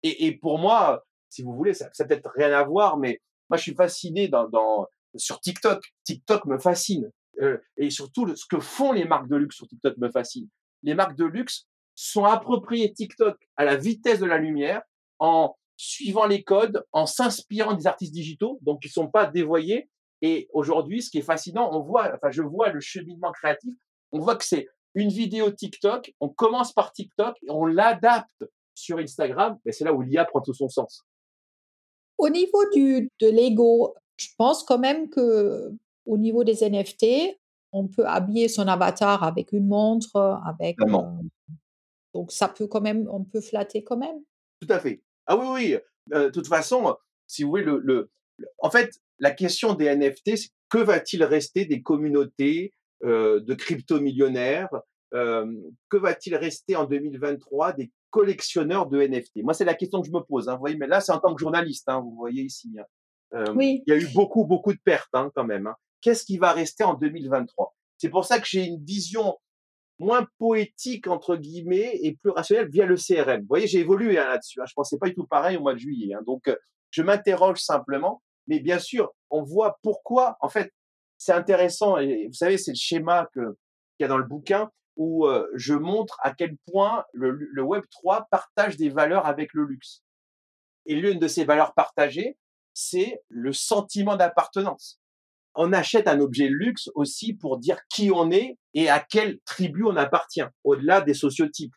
Et, et, pour moi, si vous voulez, ça, ça peut-être rien à voir, mais moi je suis fasciné dans, dans sur TikTok. TikTok me fascine. Euh, et surtout, ce que font les marques de luxe sur TikTok me fascine. Les marques de luxe sont appropriés TikTok à la vitesse de la lumière en suivant les codes, en s'inspirant des artistes digitaux, donc ils sont pas dévoyés. Et aujourd'hui, ce qui est fascinant, on voit, enfin, je vois le cheminement créatif. On voit que c'est une vidéo TikTok. On commence par TikTok et on l'adapte sur Instagram. Et c'est là où l'IA prend tout son sens. Au niveau du, de l'ego, je pense quand même que au niveau des NFT, on peut habiller son avatar avec une montre, avec. Euh, donc ça peut quand même, on peut flatter quand même. Tout à fait. Ah oui, oui. Euh, de toute façon, si vous voulez, le, le, en fait, la question des NFT, c'est que va-t-il rester des communautés euh, de crypto-millionnaires Que va-t-il rester en 2023 des collectionneurs de NFT Moi, c'est la question que je me pose. Hein, vous voyez, mais là, c'est en tant que journaliste. Hein, vous voyez ici. Hein. Euh, oui. Il y a eu beaucoup, beaucoup de pertes quand même. Qu'est-ce qui va rester en 2023 C'est pour ça que j'ai une vision moins poétique entre guillemets et plus rationnelle via le CRM. Vous voyez, j'ai évolué là-dessus. Je pensais pas du tout pareil au mois de juillet. Donc, euh, je m'interroge simplement. Mais bien sûr, on voit pourquoi. En fait, c'est intéressant. Et vous savez, c'est le schéma que qu'il y a dans le bouquin où je montre à quel point le, Web 3 partage des valeurs avec le luxe. Et l'une de ces valeurs partagées, c'est le sentiment d'appartenance on achète un objet luxe aussi pour dire qui on est et à quelle tribu on appartient, au-delà des sociotypes.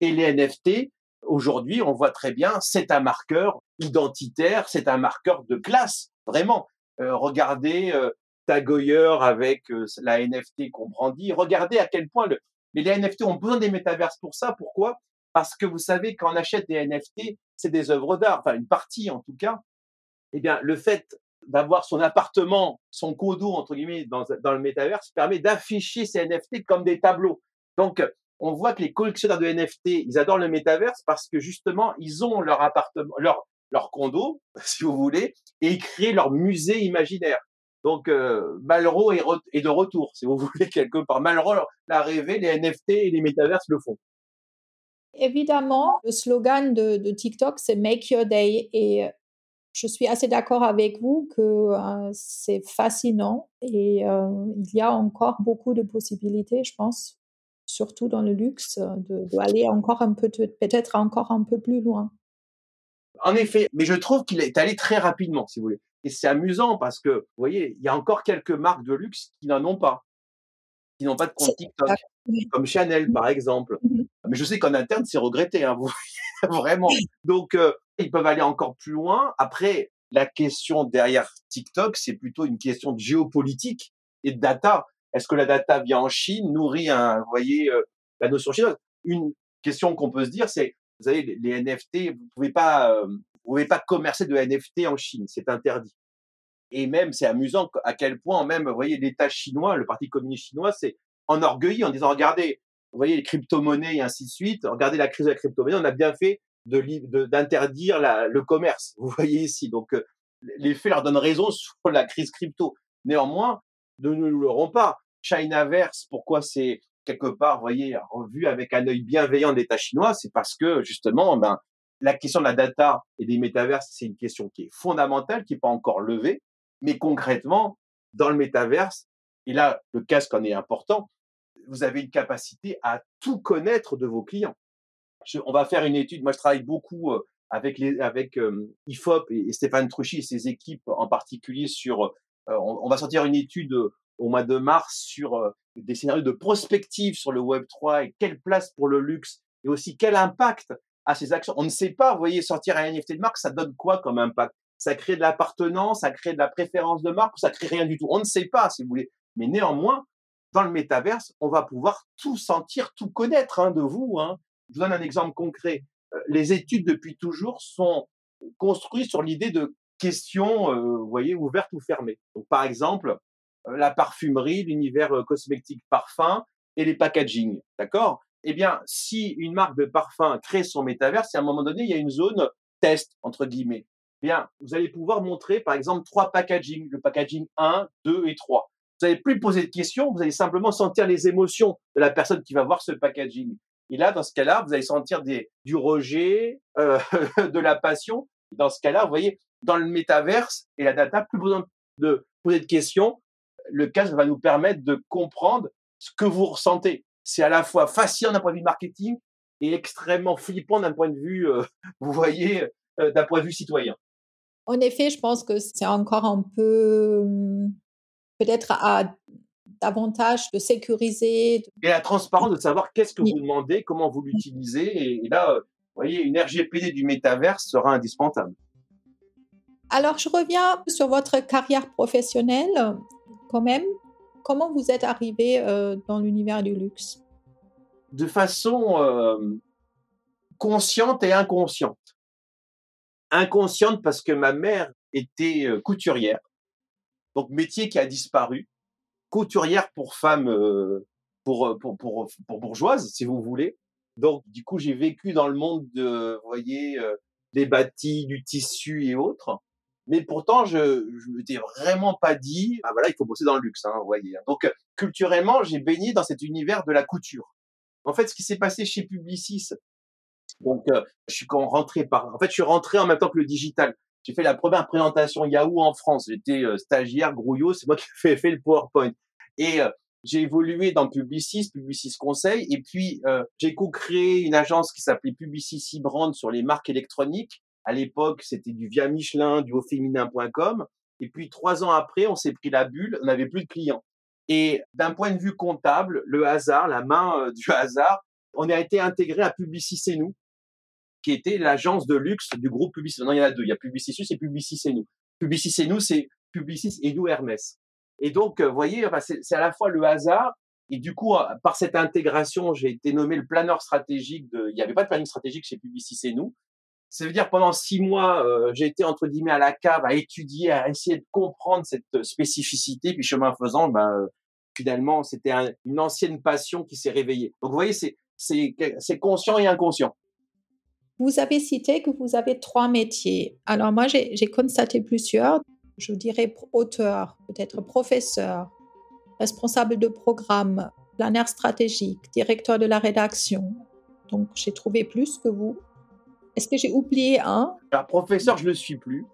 Et les NFT, aujourd'hui, on voit très bien, c'est un marqueur identitaire, c'est un marqueur de classe, vraiment. Euh, regardez euh, avec la NFT qu'on brandit, regardez à quel point le... Mais les NFT ont besoin des métaverses pour ça. Pourquoi? Parce que vous savez, quand on achète des NFT, c'est des œuvres d'art, enfin une partie en tout cas. Eh bien, le fait d'avoir son appartement, son condo, entre guillemets, dans, dans le métaverse, permet d'afficher ces NFT comme des tableaux. Donc, on voit que les collectionneurs de NFT, ils adorent le métaverse parce que justement, ils ont leur appartement, leur, leur condo, si vous voulez, et ils créent leur musée imaginaire. Donc, euh, Malraux est, est, de retour, si vous voulez, quelque part. Malraux l'a rêvé, les NFT et les métaverses le font. Évidemment, le slogan de, de TikTok, c'est Make Your Day. Et je suis assez d'accord avec vous que euh, c'est fascinant et euh, il y a encore beaucoup de possibilités, je pense, surtout dans le luxe, d'aller encore un peu, peut-être encore un peu plus loin. En effet, mais je trouve qu'il est allé très rapidement, si vous voulez. Et c'est amusant parce que, vous voyez, il y a encore quelques marques de luxe qui n'en ont pas, qui n'ont pas de compte TikTok, comme Chanel par exemple. Mmh mais je sais qu'en interne, c'est regretté, hein, vous vraiment. Donc, euh, ils peuvent aller encore plus loin. Après, la question derrière TikTok, c'est plutôt une question de géopolitique et de data. Est-ce que la data vient en Chine, nourrit un, vous voyez, euh, la notion chinoise? Une question qu'on peut se dire, c'est, vous savez, les, NFT, vous pouvez pas, euh, vous pouvez pas commercer de NFT en Chine, c'est interdit. Et même, c'est amusant à quel point même, vous voyez, l'État chinois, le Parti communiste chinois, c'est enorgueilli en disant, regardez, vous voyez, les crypto-monnaies et ainsi de suite, regardez la crise de la crypto-monnaie, on a bien fait d'interdire le commerce. Vous voyez ici. Donc, euh, les faits leur donnent raison sur la crise crypto. Néanmoins, ne nous l'aurons pas. Chinaverse, pourquoi c'est quelque part, vous voyez, revu avec un œil bienveillant de l'État chinois, c'est parce que justement, ben, la question de la data et des métaverses, c'est une question qui est fondamentale, qui n'est pas encore levée, mais concrètement, dans le métaverse, et là, le casque en est important, vous avez une capacité à tout connaître de vos clients on va faire une étude. Moi, je travaille beaucoup euh, avec avec IFOP et, Stéphane Truchy et ses équipes en particulier sur. Euh, on, va sortir une étude euh, au mois de mars sur des scénarios de prospective sur le Web 3 et quelle place pour le luxe et aussi quel impact à ces actions. On ne sait pas, vous voyez, sortir un NFT de marque, ça donne quoi comme impact? Ça crée de l'appartenance, ça crée de la préférence de marque ça crée rien du tout? On ne sait pas, si vous voulez. Mais néanmoins, dans le métaverse, on va pouvoir tout sentir, tout connaître hein, de vous. Hein. Je vous donne un exemple concret. Euh, les études depuis toujours sont construites sur l'idée de questions, euh, vous voyez, ouvertes ou fermées. Donc, par exemple, euh, la parfumerie, l'univers cosmétique parfum et les packaging, d'accord? Eh bien, si une marque de parfum crée son métaverse, à un moment donné, il y a une zone test entre guillemets. Eh bien, vous allez pouvoir montrer, par exemple, trois packaging, le packaging 1, 2 et 3. Vous n'allez plus poser de questions, vous allez simplement sentir les émotions de la personne qui va voir ce packaging. Et là, dans ce cas-là, vous allez sentir du rejet, euh, de la passion. Dans ce cas-là, vous voyez, dans le métaverse et la data, plus besoin de poser de questions. Le casque va nous permettre de comprendre ce que vous ressentez. C'est à la fois fascinant d'un point de vue marketing et extrêmement flippant d'un point de vue, vous voyez, d'un point de vue citoyen. En effet, je pense que c'est encore un peu hum, peut-être à davantage de sécuriser. Et la transparence de savoir qu'est-ce que vous demandez, comment vous l'utilisez. Et, là, vous voyez, une RGPD du métaverse sera indispensable. Alors, je reviens sur votre carrière professionnelle quand même. Comment vous êtes arrivé euh, dans l'univers du luxe? De façon euh, consciente et inconsciente. Inconsciente parce que ma mère était euh, couturière, donc métier qui a disparu couturière pour femmes, pour, pour, pour, si vous voulez. Donc, du coup, j'ai vécu dans le monde de, voyez, des bâtis, du tissu et autres. Mais pourtant, je ne m'étais vraiment pas dit, ah voilà, il faut bosser dans le luxe, hein, vous voyez. Donc, culturellement, j'ai baigné dans cet univers de la couture. En fait, ce qui s'est passé chez Publicis, donc, je suis rentré par, en fait, je suis rentré en même temps que le digital. J'ai fait la première présentation Yahoo en France. J'étais euh, stagiaire, grouillot, c'est moi qui ai fait, le PowerPoint. Et euh, j'ai évolué dans Publicis, Publicis Conseil, et puis euh, j'ai co-créé une agence qui s'appelait Publicis Brand sur les marques électroniques. À l'époque, c'était du Via Michelin, du hautféminin.com. Et puis trois ans après, on s'est pris la bulle, on n'avait plus de clients. Et d'un point de vue comptable, le hasard, la main du hasard, on a été intégré à Publicis nous, qui était l'agence de luxe du groupe Publicis. Non, il y en a deux. Il y a Publicis et Publicis nous. Publicis nous, c'est Publicis et nous Hermès. Et donc, vous voyez, c'est à la fois le hasard et du coup, par cette intégration, j'ai été nommé le planeur stratégique de. Il n'y avait pas de planning stratégique chez Publicis et nous. Ça veut dire pendant six mois, euh, j'ai été entre guillemets à la cave à étudier, à essayer de comprendre cette spécificité. Puis chemin faisant, ben euh, finalement, c'était une ancienne passion qui s'est réveillée. Donc vous voyez, c'est conscient et inconscient. Vous avez cité que vous avez trois métiers. Alors moi, j'ai constaté plusieurs. Je dirais auteur, peut-être professeur, responsable de programme, planeur stratégique, directeur de la rédaction. Donc j'ai trouvé plus que vous. Est-ce que j'ai oublié un? Alors, professeur, je ne le suis plus.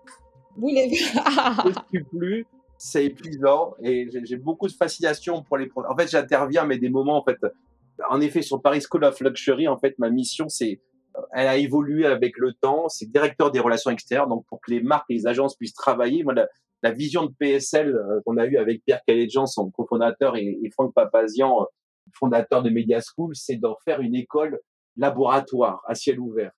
Vous l'avez Je ne suis plus. C'est épuisant et j'ai beaucoup de fascination pour les En fait, j'interviens, mais des moments, en fait, en effet, sur Paris School of Luxury, en fait, ma mission, c'est elle a évolué avec le temps. C'est directeur des relations extérieures, donc pour que les marques et les agences puissent travailler. Moi, la, vision de PSL euh, qu'on a eue avec Pierre Caléjean, son cofondateur, et, et Franck Papazian, euh, fondateur de Media School, c'est d'en faire une école laboratoire à ciel ouvert.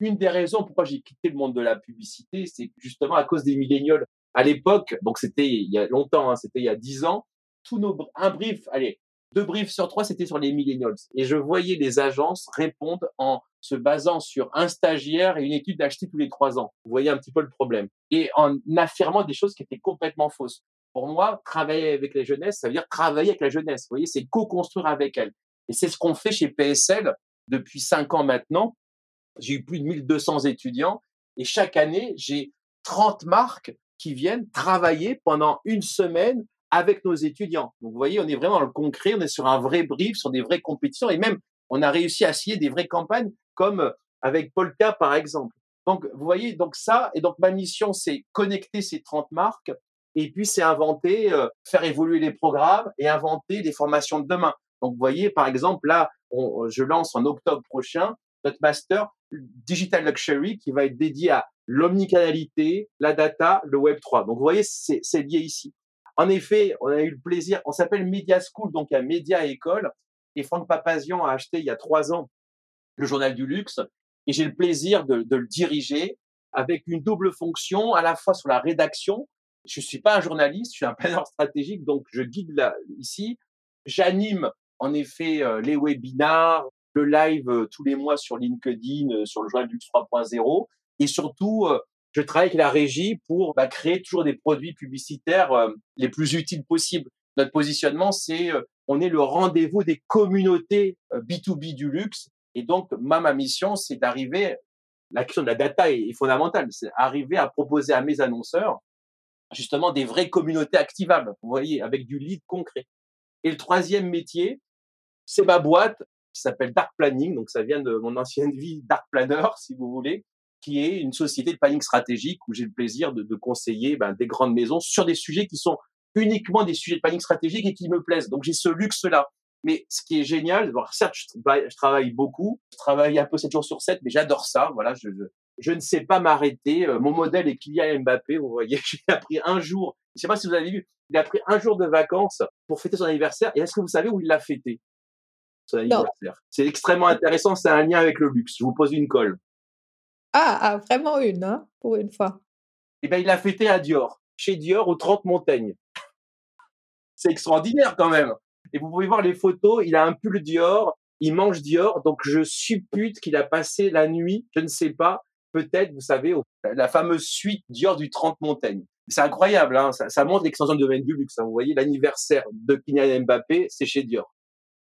Une des raisons pourquoi j'ai quitté le monde de la publicité, c'est justement à cause des millénials. À l'époque, donc c'était il y a longtemps, hein, c'était il y a dix ans, tous nos un brief, allez, deux briefs sur trois, c'était sur les millennials. Et je voyais les agences répondre en se basant sur un stagiaire et une étude acheter tous les trois ans. Vous voyez un petit peu le problème. Et en affirmant des choses qui étaient complètement fausses. Pour moi, travailler avec la jeunesse, ça veut dire travailler avec la jeunesse. Vous voyez, c'est co-construire avec elle. Et c'est ce qu'on fait chez PSL depuis cinq ans maintenant. J'ai eu plus de 1200 étudiants et chaque année, j'ai 30 marques qui viennent travailler pendant une semaine avec nos étudiants. Donc, vous voyez, on est vraiment dans le concret, on est sur un vrai brief, sur des vraies compétitions, et même, on a réussi à scier des vraies campagnes, comme euh, avec Polka, par exemple. Donc, vous voyez, donc ça, et donc ma mission, c'est connecter ces 30 marques, et puis c'est inventer, euh, faire évoluer les programmes et inventer les formations de demain. Donc, vous voyez, par exemple, là, je lance en octobre prochain notre master Digital Luxury qui va être dédié à l'omnicanalité, la data, le Web 3. Donc, vous voyez, c'est lié ici. En effet, on a eu le plaisir, on s'appelle Media School, donc un média école, et Franck Papazian a acheté il y a trois ans le journal du luxe, et j'ai le plaisir de, le diriger avec une double fonction, à la fois sur la rédaction. Je suis pas un journaliste, je suis un planeur stratégique, donc je guide là, ici. J'anime en effet euh, les webinars, le live euh, tous les mois sur LinkedIn, euh, sur le journal du luxe 3.0, et surtout je travaille avec la régie pour bah, créer toujours des produits publicitaires euh, les plus utiles possibles. Notre positionnement, c'est euh, on est le rendez-vous des communautés B2B euh, du luxe. Et donc, ma, ma mission, c'est d'arriver, la question de la data est, fondamentale, c'est arriver à proposer à mes annonceurs justement des vraies communautés activables, vous voyez, avec du lead concret. Et le troisième métier, c'est ma boîte qui s'appelle Dark Planning, donc ça vient de mon ancienne vie Dark Planner, si vous voulez qui est une société de planning stratégique où j'ai le plaisir de, conseiller ben, des grandes maisons sur des sujets qui sont uniquement des sujets de planning stratégique et qui me plaisent. Donc j'ai ce luxe-là. Mais ce qui est génial, certes, je, travaille beaucoup, je travaille un peu 7 jours sur 7, mais j'adore ça. Voilà, je, ne sais pas m'arrêter. Euh, mon modèle est Kylian Mbappé. Vous voyez, j'ai appris un jour. Je sais pas si vous avez vu, il a pris un jour de vacances pour fêter son anniversaire. Et est-ce que vous savez où il l'a fêté? C'est extrêmement intéressant. C'est un lien avec le luxe. Je vous pose une colle. Ah, ah vraiment une, hein, pour une fois. Eh ben, il a fêté à Dior, chez Dior aux 30 montagnes. C'est extraordinaire quand même. Et vous pouvez voir les photos, il a un pull Dior, il mange Dior, donc je suppute qu'il a passé la nuit, je ne sais pas, peut-être, vous savez, la fameuse suite Dior du 30 montagnes. C'est incroyable, hein ça, ça montre l'extension de domaine du luxe. Hein. Vous voyez, l'anniversaire de Kylian Mbappé, c'est chez Dior.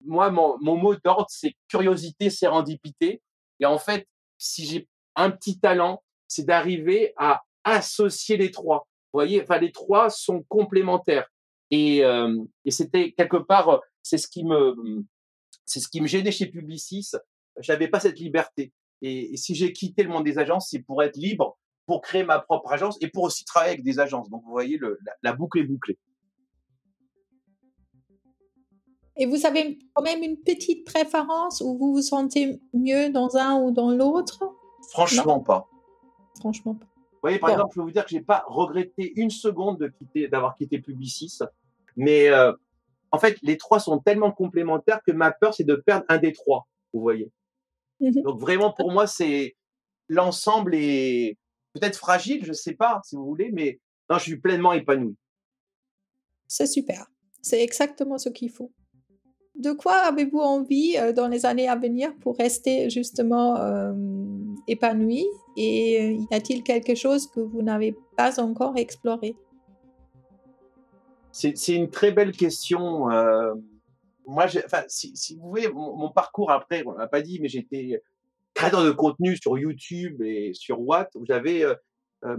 Moi, mon, mon mot d'ordre, c'est curiosité, sérendipité. Et en fait, si j'ai un petit talent, c'est d'arriver à associer les trois. Vous voyez, enfin, les trois sont complémentaires. Et, euh, et c'était quelque part, c'est ce qui me, c'est ce qui me gênait chez Publicis. J'avais pas cette liberté. Et, si j'ai quitté le monde des agences, c'est pour être libre, pour créer ma propre agence et pour aussi travailler avec des agences. Donc vous voyez, le, la, boucle est bouclée. Et vous avez quand même une petite préférence où vous vous sentez mieux dans un ou dans l'autre? Franchement pas. Franchement pas. Vous voyez, par exemple, je peux vous dire que j'ai pas regretté une seconde de quitter, d'avoir quitté Publicis. Mais euh, en fait, les trois sont tellement complémentaires que ma peur, c'est de perdre un des trois. Vous voyez. Mhm. Donc vraiment, pour moi, c'est l'ensemble est peut-être fragile, je sais pas si vous voulez, mais non, je suis pleinement épanoui. C'est super. C'est exactement ce qu'il faut. De quoi avez-vous envie euh, dans les années à venir pour rester justement euh, épanoui? Et euh, y a-t-il quelque chose que vous n'avez pas encore exploré? C'est une très belle question. moi, enfin, si, si, vous voulez, mon, parcours après, on l'a pas dit, mais j'étais créateur de contenu sur YouTube et sur Watt, où j'avais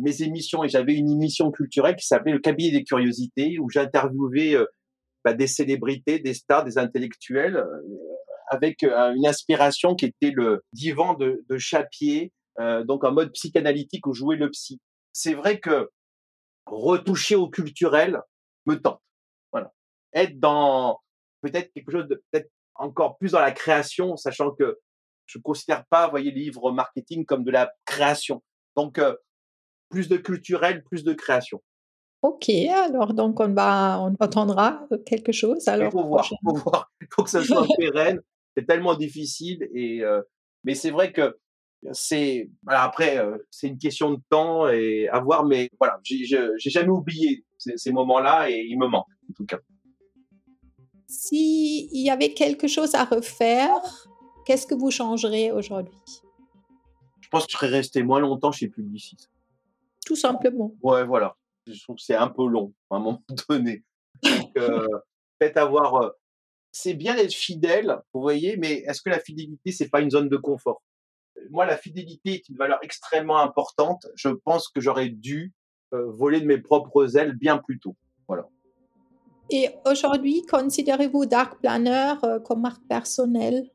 mes émissions et j'avais une émission culturelle qui s'appelait Le cabinet des curiosités, où j'interviewais bah, des célébrités, des stars, des intellectuels, euh, avec euh, une inspiration qui était le divan de, de Chapier, euh, donc en mode psychanalytique où jouait le psy. C'est vrai que retoucher au culturel me tente. Voilà. Être dans peut-être quelque chose de peut-être encore plus dans la création, sachant que je ne considère pas, voyez, les livres marketing comme de la création. Donc, plus de culturel, plus de création. Ok, alors donc on va, on attendra quelque chose. Alors, il faut voir, faut voir. Il faut que ça soit pérenne. C'est tellement difficile et euh, mais c'est vrai que c'est voilà, après euh, c'est une question de temps et à voir. Mais voilà, j'ai jamais oublié ces, ces moments-là et ils me manquent en tout cas. S'il y avait quelque chose à refaire, qu'est-ce que vous changerez aujourd'hui? Je pense que je serais resté moins longtemps chez Publicis. Tout simplement. Ouais, voilà je trouve que c'est un peu long à un moment donné. Donc, euh, avoir. Euh, c'est bien d'être fidèle, vous voyez, mais est-ce que la fidélité, c'est pas une zone de confort? Moi, la fidélité est une valeur extrêmement importante. Je pense que j'aurais dû euh, voler de mes propres ailes bien plus tôt. Voilà. Et aujourd'hui, considérez-vous Dark Planner comme marque personnelle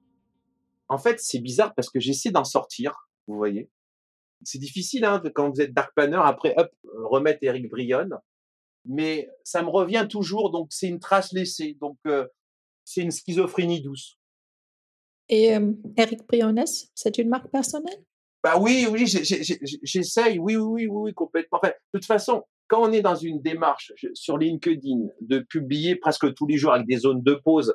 En fait, c'est bizarre parce que j'essaie d'en sortir, vous voyez c'est difficile hein, quand vous êtes dark planner après hop remettre Eric Brion mais ça me revient toujours donc c'est une trace laissée donc euh, c'est une schizophrénie douce. Et euh, Eric Briones c'est une marque personnelle? Bah oui oui j'essaye oui, oui oui oui complètement. De toute façon quand on est dans une démarche sur LinkedIn de publier presque tous les jours avec des zones de pause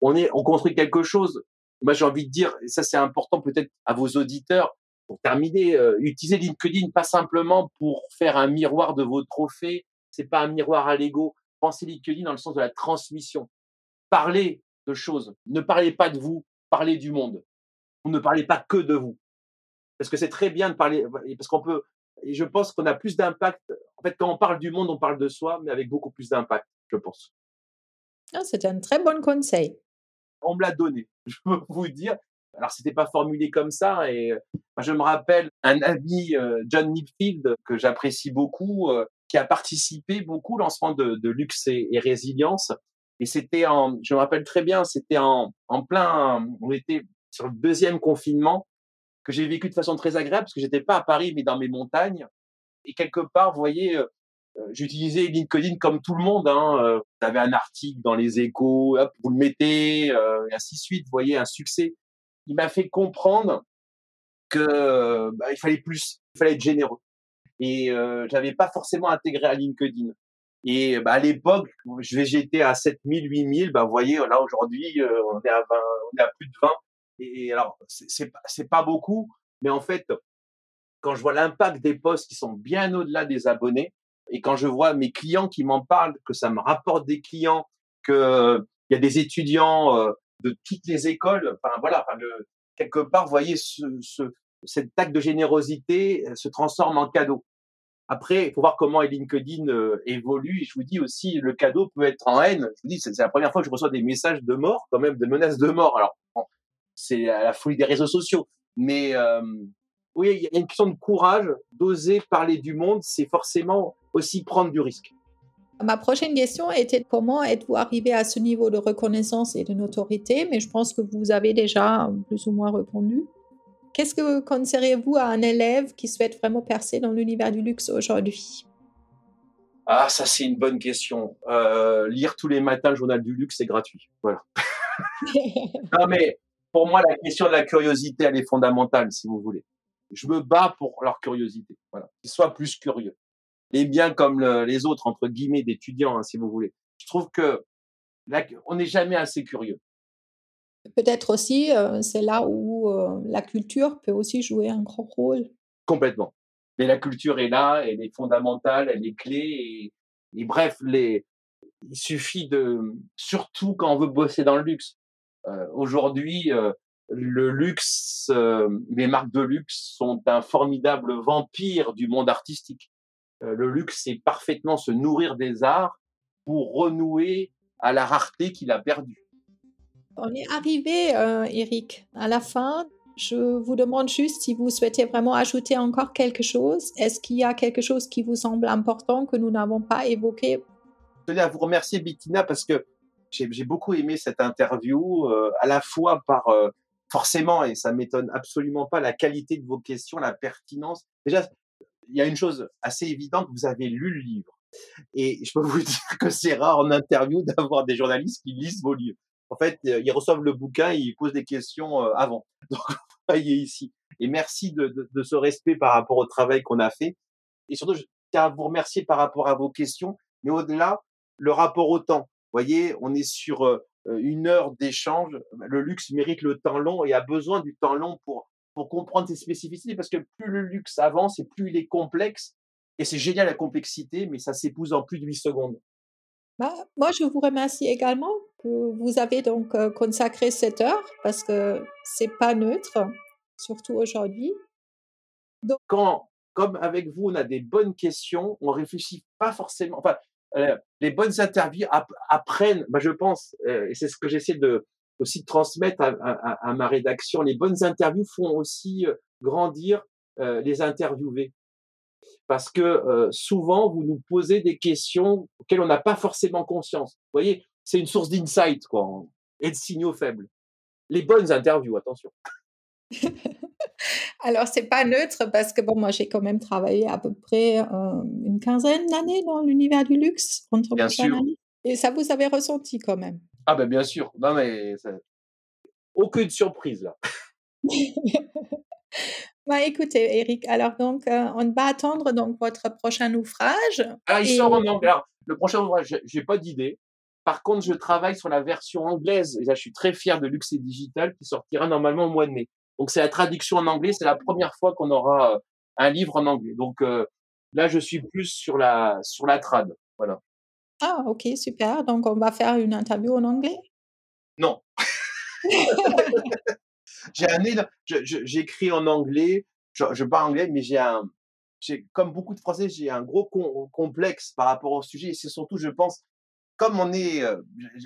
on est on construit quelque chose. Moi j'ai envie de dire et ça c'est important peut-être à vos auditeurs pour terminer, euh, utilisez LinkedIn pas simplement pour faire un miroir de vos trophées. C'est pas un miroir à l'ego. Pensez LinkedIn dans le sens de la transmission. Parlez de choses. Ne parlez pas de vous. Parlez du monde. Vous ne parlez pas que de vous. Parce que c'est très bien de parler, parce qu'on peut, et je pense qu'on a plus d'impact. En fait, quand on parle du monde, on parle de soi, mais avec beaucoup plus d'impact, je pense. Ah, c'est un très bon conseil. On me l'a donné, je peux vous dire. Alors, c'était pas formulé comme ça. Et je me rappelle un ami, euh, John Nipfield, que j'apprécie beaucoup, euh, qui a participé beaucoup au lancement de, de Luxe et, Résilience. Et c'était en, je me rappelle très bien, c'était en, en plein, on était sur le deuxième confinement que j'ai vécu de façon très agréable parce que j'étais pas à Paris mais dans mes montagnes. Et quelque part, vous voyez, euh, j'utilisais LinkedIn comme tout le monde. Hein. Vous avez un article dans les échos, hop, vous le mettez, et ainsi de suite. Vous voyez un succès. Il m'a fait comprendre que bah, il fallait plus, il fallait être généreux. Et euh, j'avais pas forcément intégré à LinkedIn. Et bah, à l'époque, j'étais à 7000, 8000. Bah, vous voyez, là aujourd'hui, on est à 20, on est à plus de 20. Et, alors, c'est c'est pas beaucoup, mais en fait, quand je vois l'impact des posts qui sont bien au-delà des abonnés, et quand je vois mes clients qui m'en parlent, que ça me rapporte des clients, que il y a des étudiants euh, de toutes les écoles, enfin voilà, quelque part, vous voyez, ce, ce, cette acte de générosité se transforme en cadeau. Après, il faut voir comment LinkedIn euh, évolue. Je vous dis aussi, le cadeau peut être en haine. Je vous dis, c'est la première fois que je reçois des messages de mort, quand même, de menaces de mort. Alors, c'est à la folie des réseaux sociaux. Mais euh, oui, il y a une question de courage, d'oser parler du monde, c'est forcément aussi prendre du risque. Ma prochaine question était comment êtes-vous arrivé à ce niveau de reconnaissance et de notoriété, mais je pense que vous avez déjà plus ou moins répondu. Qu'est-ce que conseilleriez-vous à un élève qui souhaite vraiment percer dans l'univers du luxe aujourd'hui? Ah, ça c'est une bonne question. Euh, lire tous les matins le journal du luxe, c'est gratuit. Voilà. non mais pour moi, la question de la curiosité, elle est fondamentale, si vous voulez. Je me bats pour leur curiosité. Voilà, qu'ils soient plus curieux. Les biens comme les autres entre guillemets d'étudiants, hein, si vous voulez. Je trouve que on n'est jamais assez curieux. Peut-être aussi, euh, c'est là où euh, la culture peut aussi jouer un grand rôle. Complètement. Mais la culture est là, elle est fondamentale, elle est clé. Et, bref, les, il suffit de, surtout quand on veut bosser dans le luxe. Euh, Aujourd'hui, le luxe, les marques de luxe sont un formidable vampire du monde artistique. Le luxe, c'est parfaitement se nourrir des arts pour renouer à la rareté qu'il a perdue. On est arrivé, euh, Eric, à la fin. Je vous demande juste si vous souhaitez vraiment ajouter encore quelque chose. Est-ce qu'il y a quelque chose qui vous semble important que nous n'avons pas évoqué? Je tenais à vous remercier, Bettina, parce que j'ai beaucoup aimé cette interview, euh, à la fois par euh, forcément, et ça m'étonne absolument pas, la qualité de vos questions, la pertinence. Déjà, il y a une chose assez évidente, vous avez lu le livre. Et je peux vous dire que c'est rare en interview d'avoir des journalistes qui lisent vos livres en fait, euh, ils reçoivent le bouquin, ils posent des questions euh, avant. Donc, vous voyez ici. Et merci de, de, ce respect par rapport au travail qu'on a fait. Et surtout, je tiens à vous remercier par rapport à vos questions. Mais au-delà, le rapport au temps. Vous voyez, on est sur euh, une heure d'échange. Le luxe mérite le temps long et a besoin du temps long pour, pour comprendre ses spécificités parce que plus le luxe avance et plus il est complexe. Et c'est génial la complexité, mais ça s'épouse en plus de 8 secondes. Bah, moi, je vous remercie également que vous avez donc euh, consacré cette heure parce que c'est pas neutre, surtout aujourd'hui. Donc... Quand, comme avec vous, on a des bonnes questions, on réfléchit pas forcément. Enfin, euh, les bonnes interviews apprennent, bah, je pense, euh, et c'est ce que j'essaie de aussi de transmettre à, à, ma rédaction. Les bonnes interviews font aussi grandir les interviewés parce que souvent vous nous posez des questions auxquelles on n'a pas forcément conscience. Vous voyez, c'est une source d'insight quoi, et de signaux faibles. Les bonnes interviews, attention. Alors c'est pas neutre parce que bon moi j'ai quand même travaillé à peu près une quinzaine d'années dans l'univers du luxe bien sûr. et ça vous avez ressenti quand même. Ah ben bien sûr, non mais ça... aucune surprise là. Bah, écoutez, Eric, alors donc, euh, on va attendre donc votre prochain ouvrage. Ah, il sort en anglais. le prochain ouvrage, j'ai pas d'idée. Par contre, je travaille sur la version anglaise. Et là, je suis très fier de Luxe et Digital qui sortira normalement au mois de mai. Donc, c'est la traduction en anglais. C'est la première fois qu'on aura euh, un livre en anglais. Donc, euh, là, je suis plus sur la, sur la trad. Voilà. Ah, ok, super. Donc, on va faire une interview en anglais? Non. j'ai un j'écris en anglais, je, parle anglais, mais j'ai un, comme beaucoup de Français, j'ai un gros complexe par rapport au sujet. Et c'est surtout, je pense, comme on est, euh,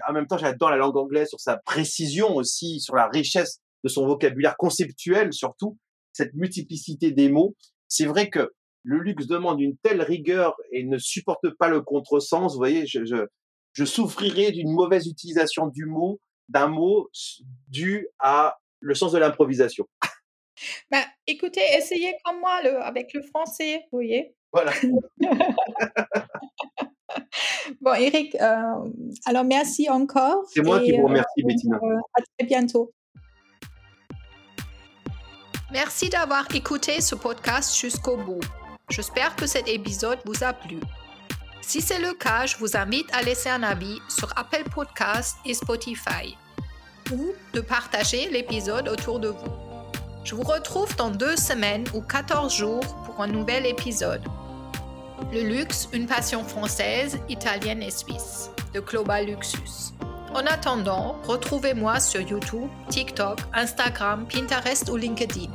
en même temps, j'adore la langue anglaise sur sa précision aussi, sur la richesse de son vocabulaire conceptuel surtout, cette multiplicité des mots. C'est vrai que le luxe demande une telle rigueur et ne supporte pas le contresens. Vous voyez, je, je, je souffrirais d'une mauvaise utilisation du mot, d'un mot dû à le sens de l'improvisation. Bah, écoutez, essayez comme moi le, avec le français, vous voyez. Voilà. Bon, Eric, euh, alors merci encore. C'est moi qui vous euh, remercie, Bettina. euh, à très bientôt. Merci d'avoir écouté ce podcast jusqu'au bout. J'espère que cet épisode vous a plu. Si c'est le cas, je vous invite à laisser un avis sur Apple Podcasts et Spotify ou de partager l'épisode autour de vous. Je vous retrouve dans deux semaines ou 14 jours pour un nouvel épisode. Le luxe, une passion française, italienne et suisse, de Global Luxus. En attendant, retrouvez-moi sur YouTube, TikTok, Instagram, Pinterest ou LinkedIn.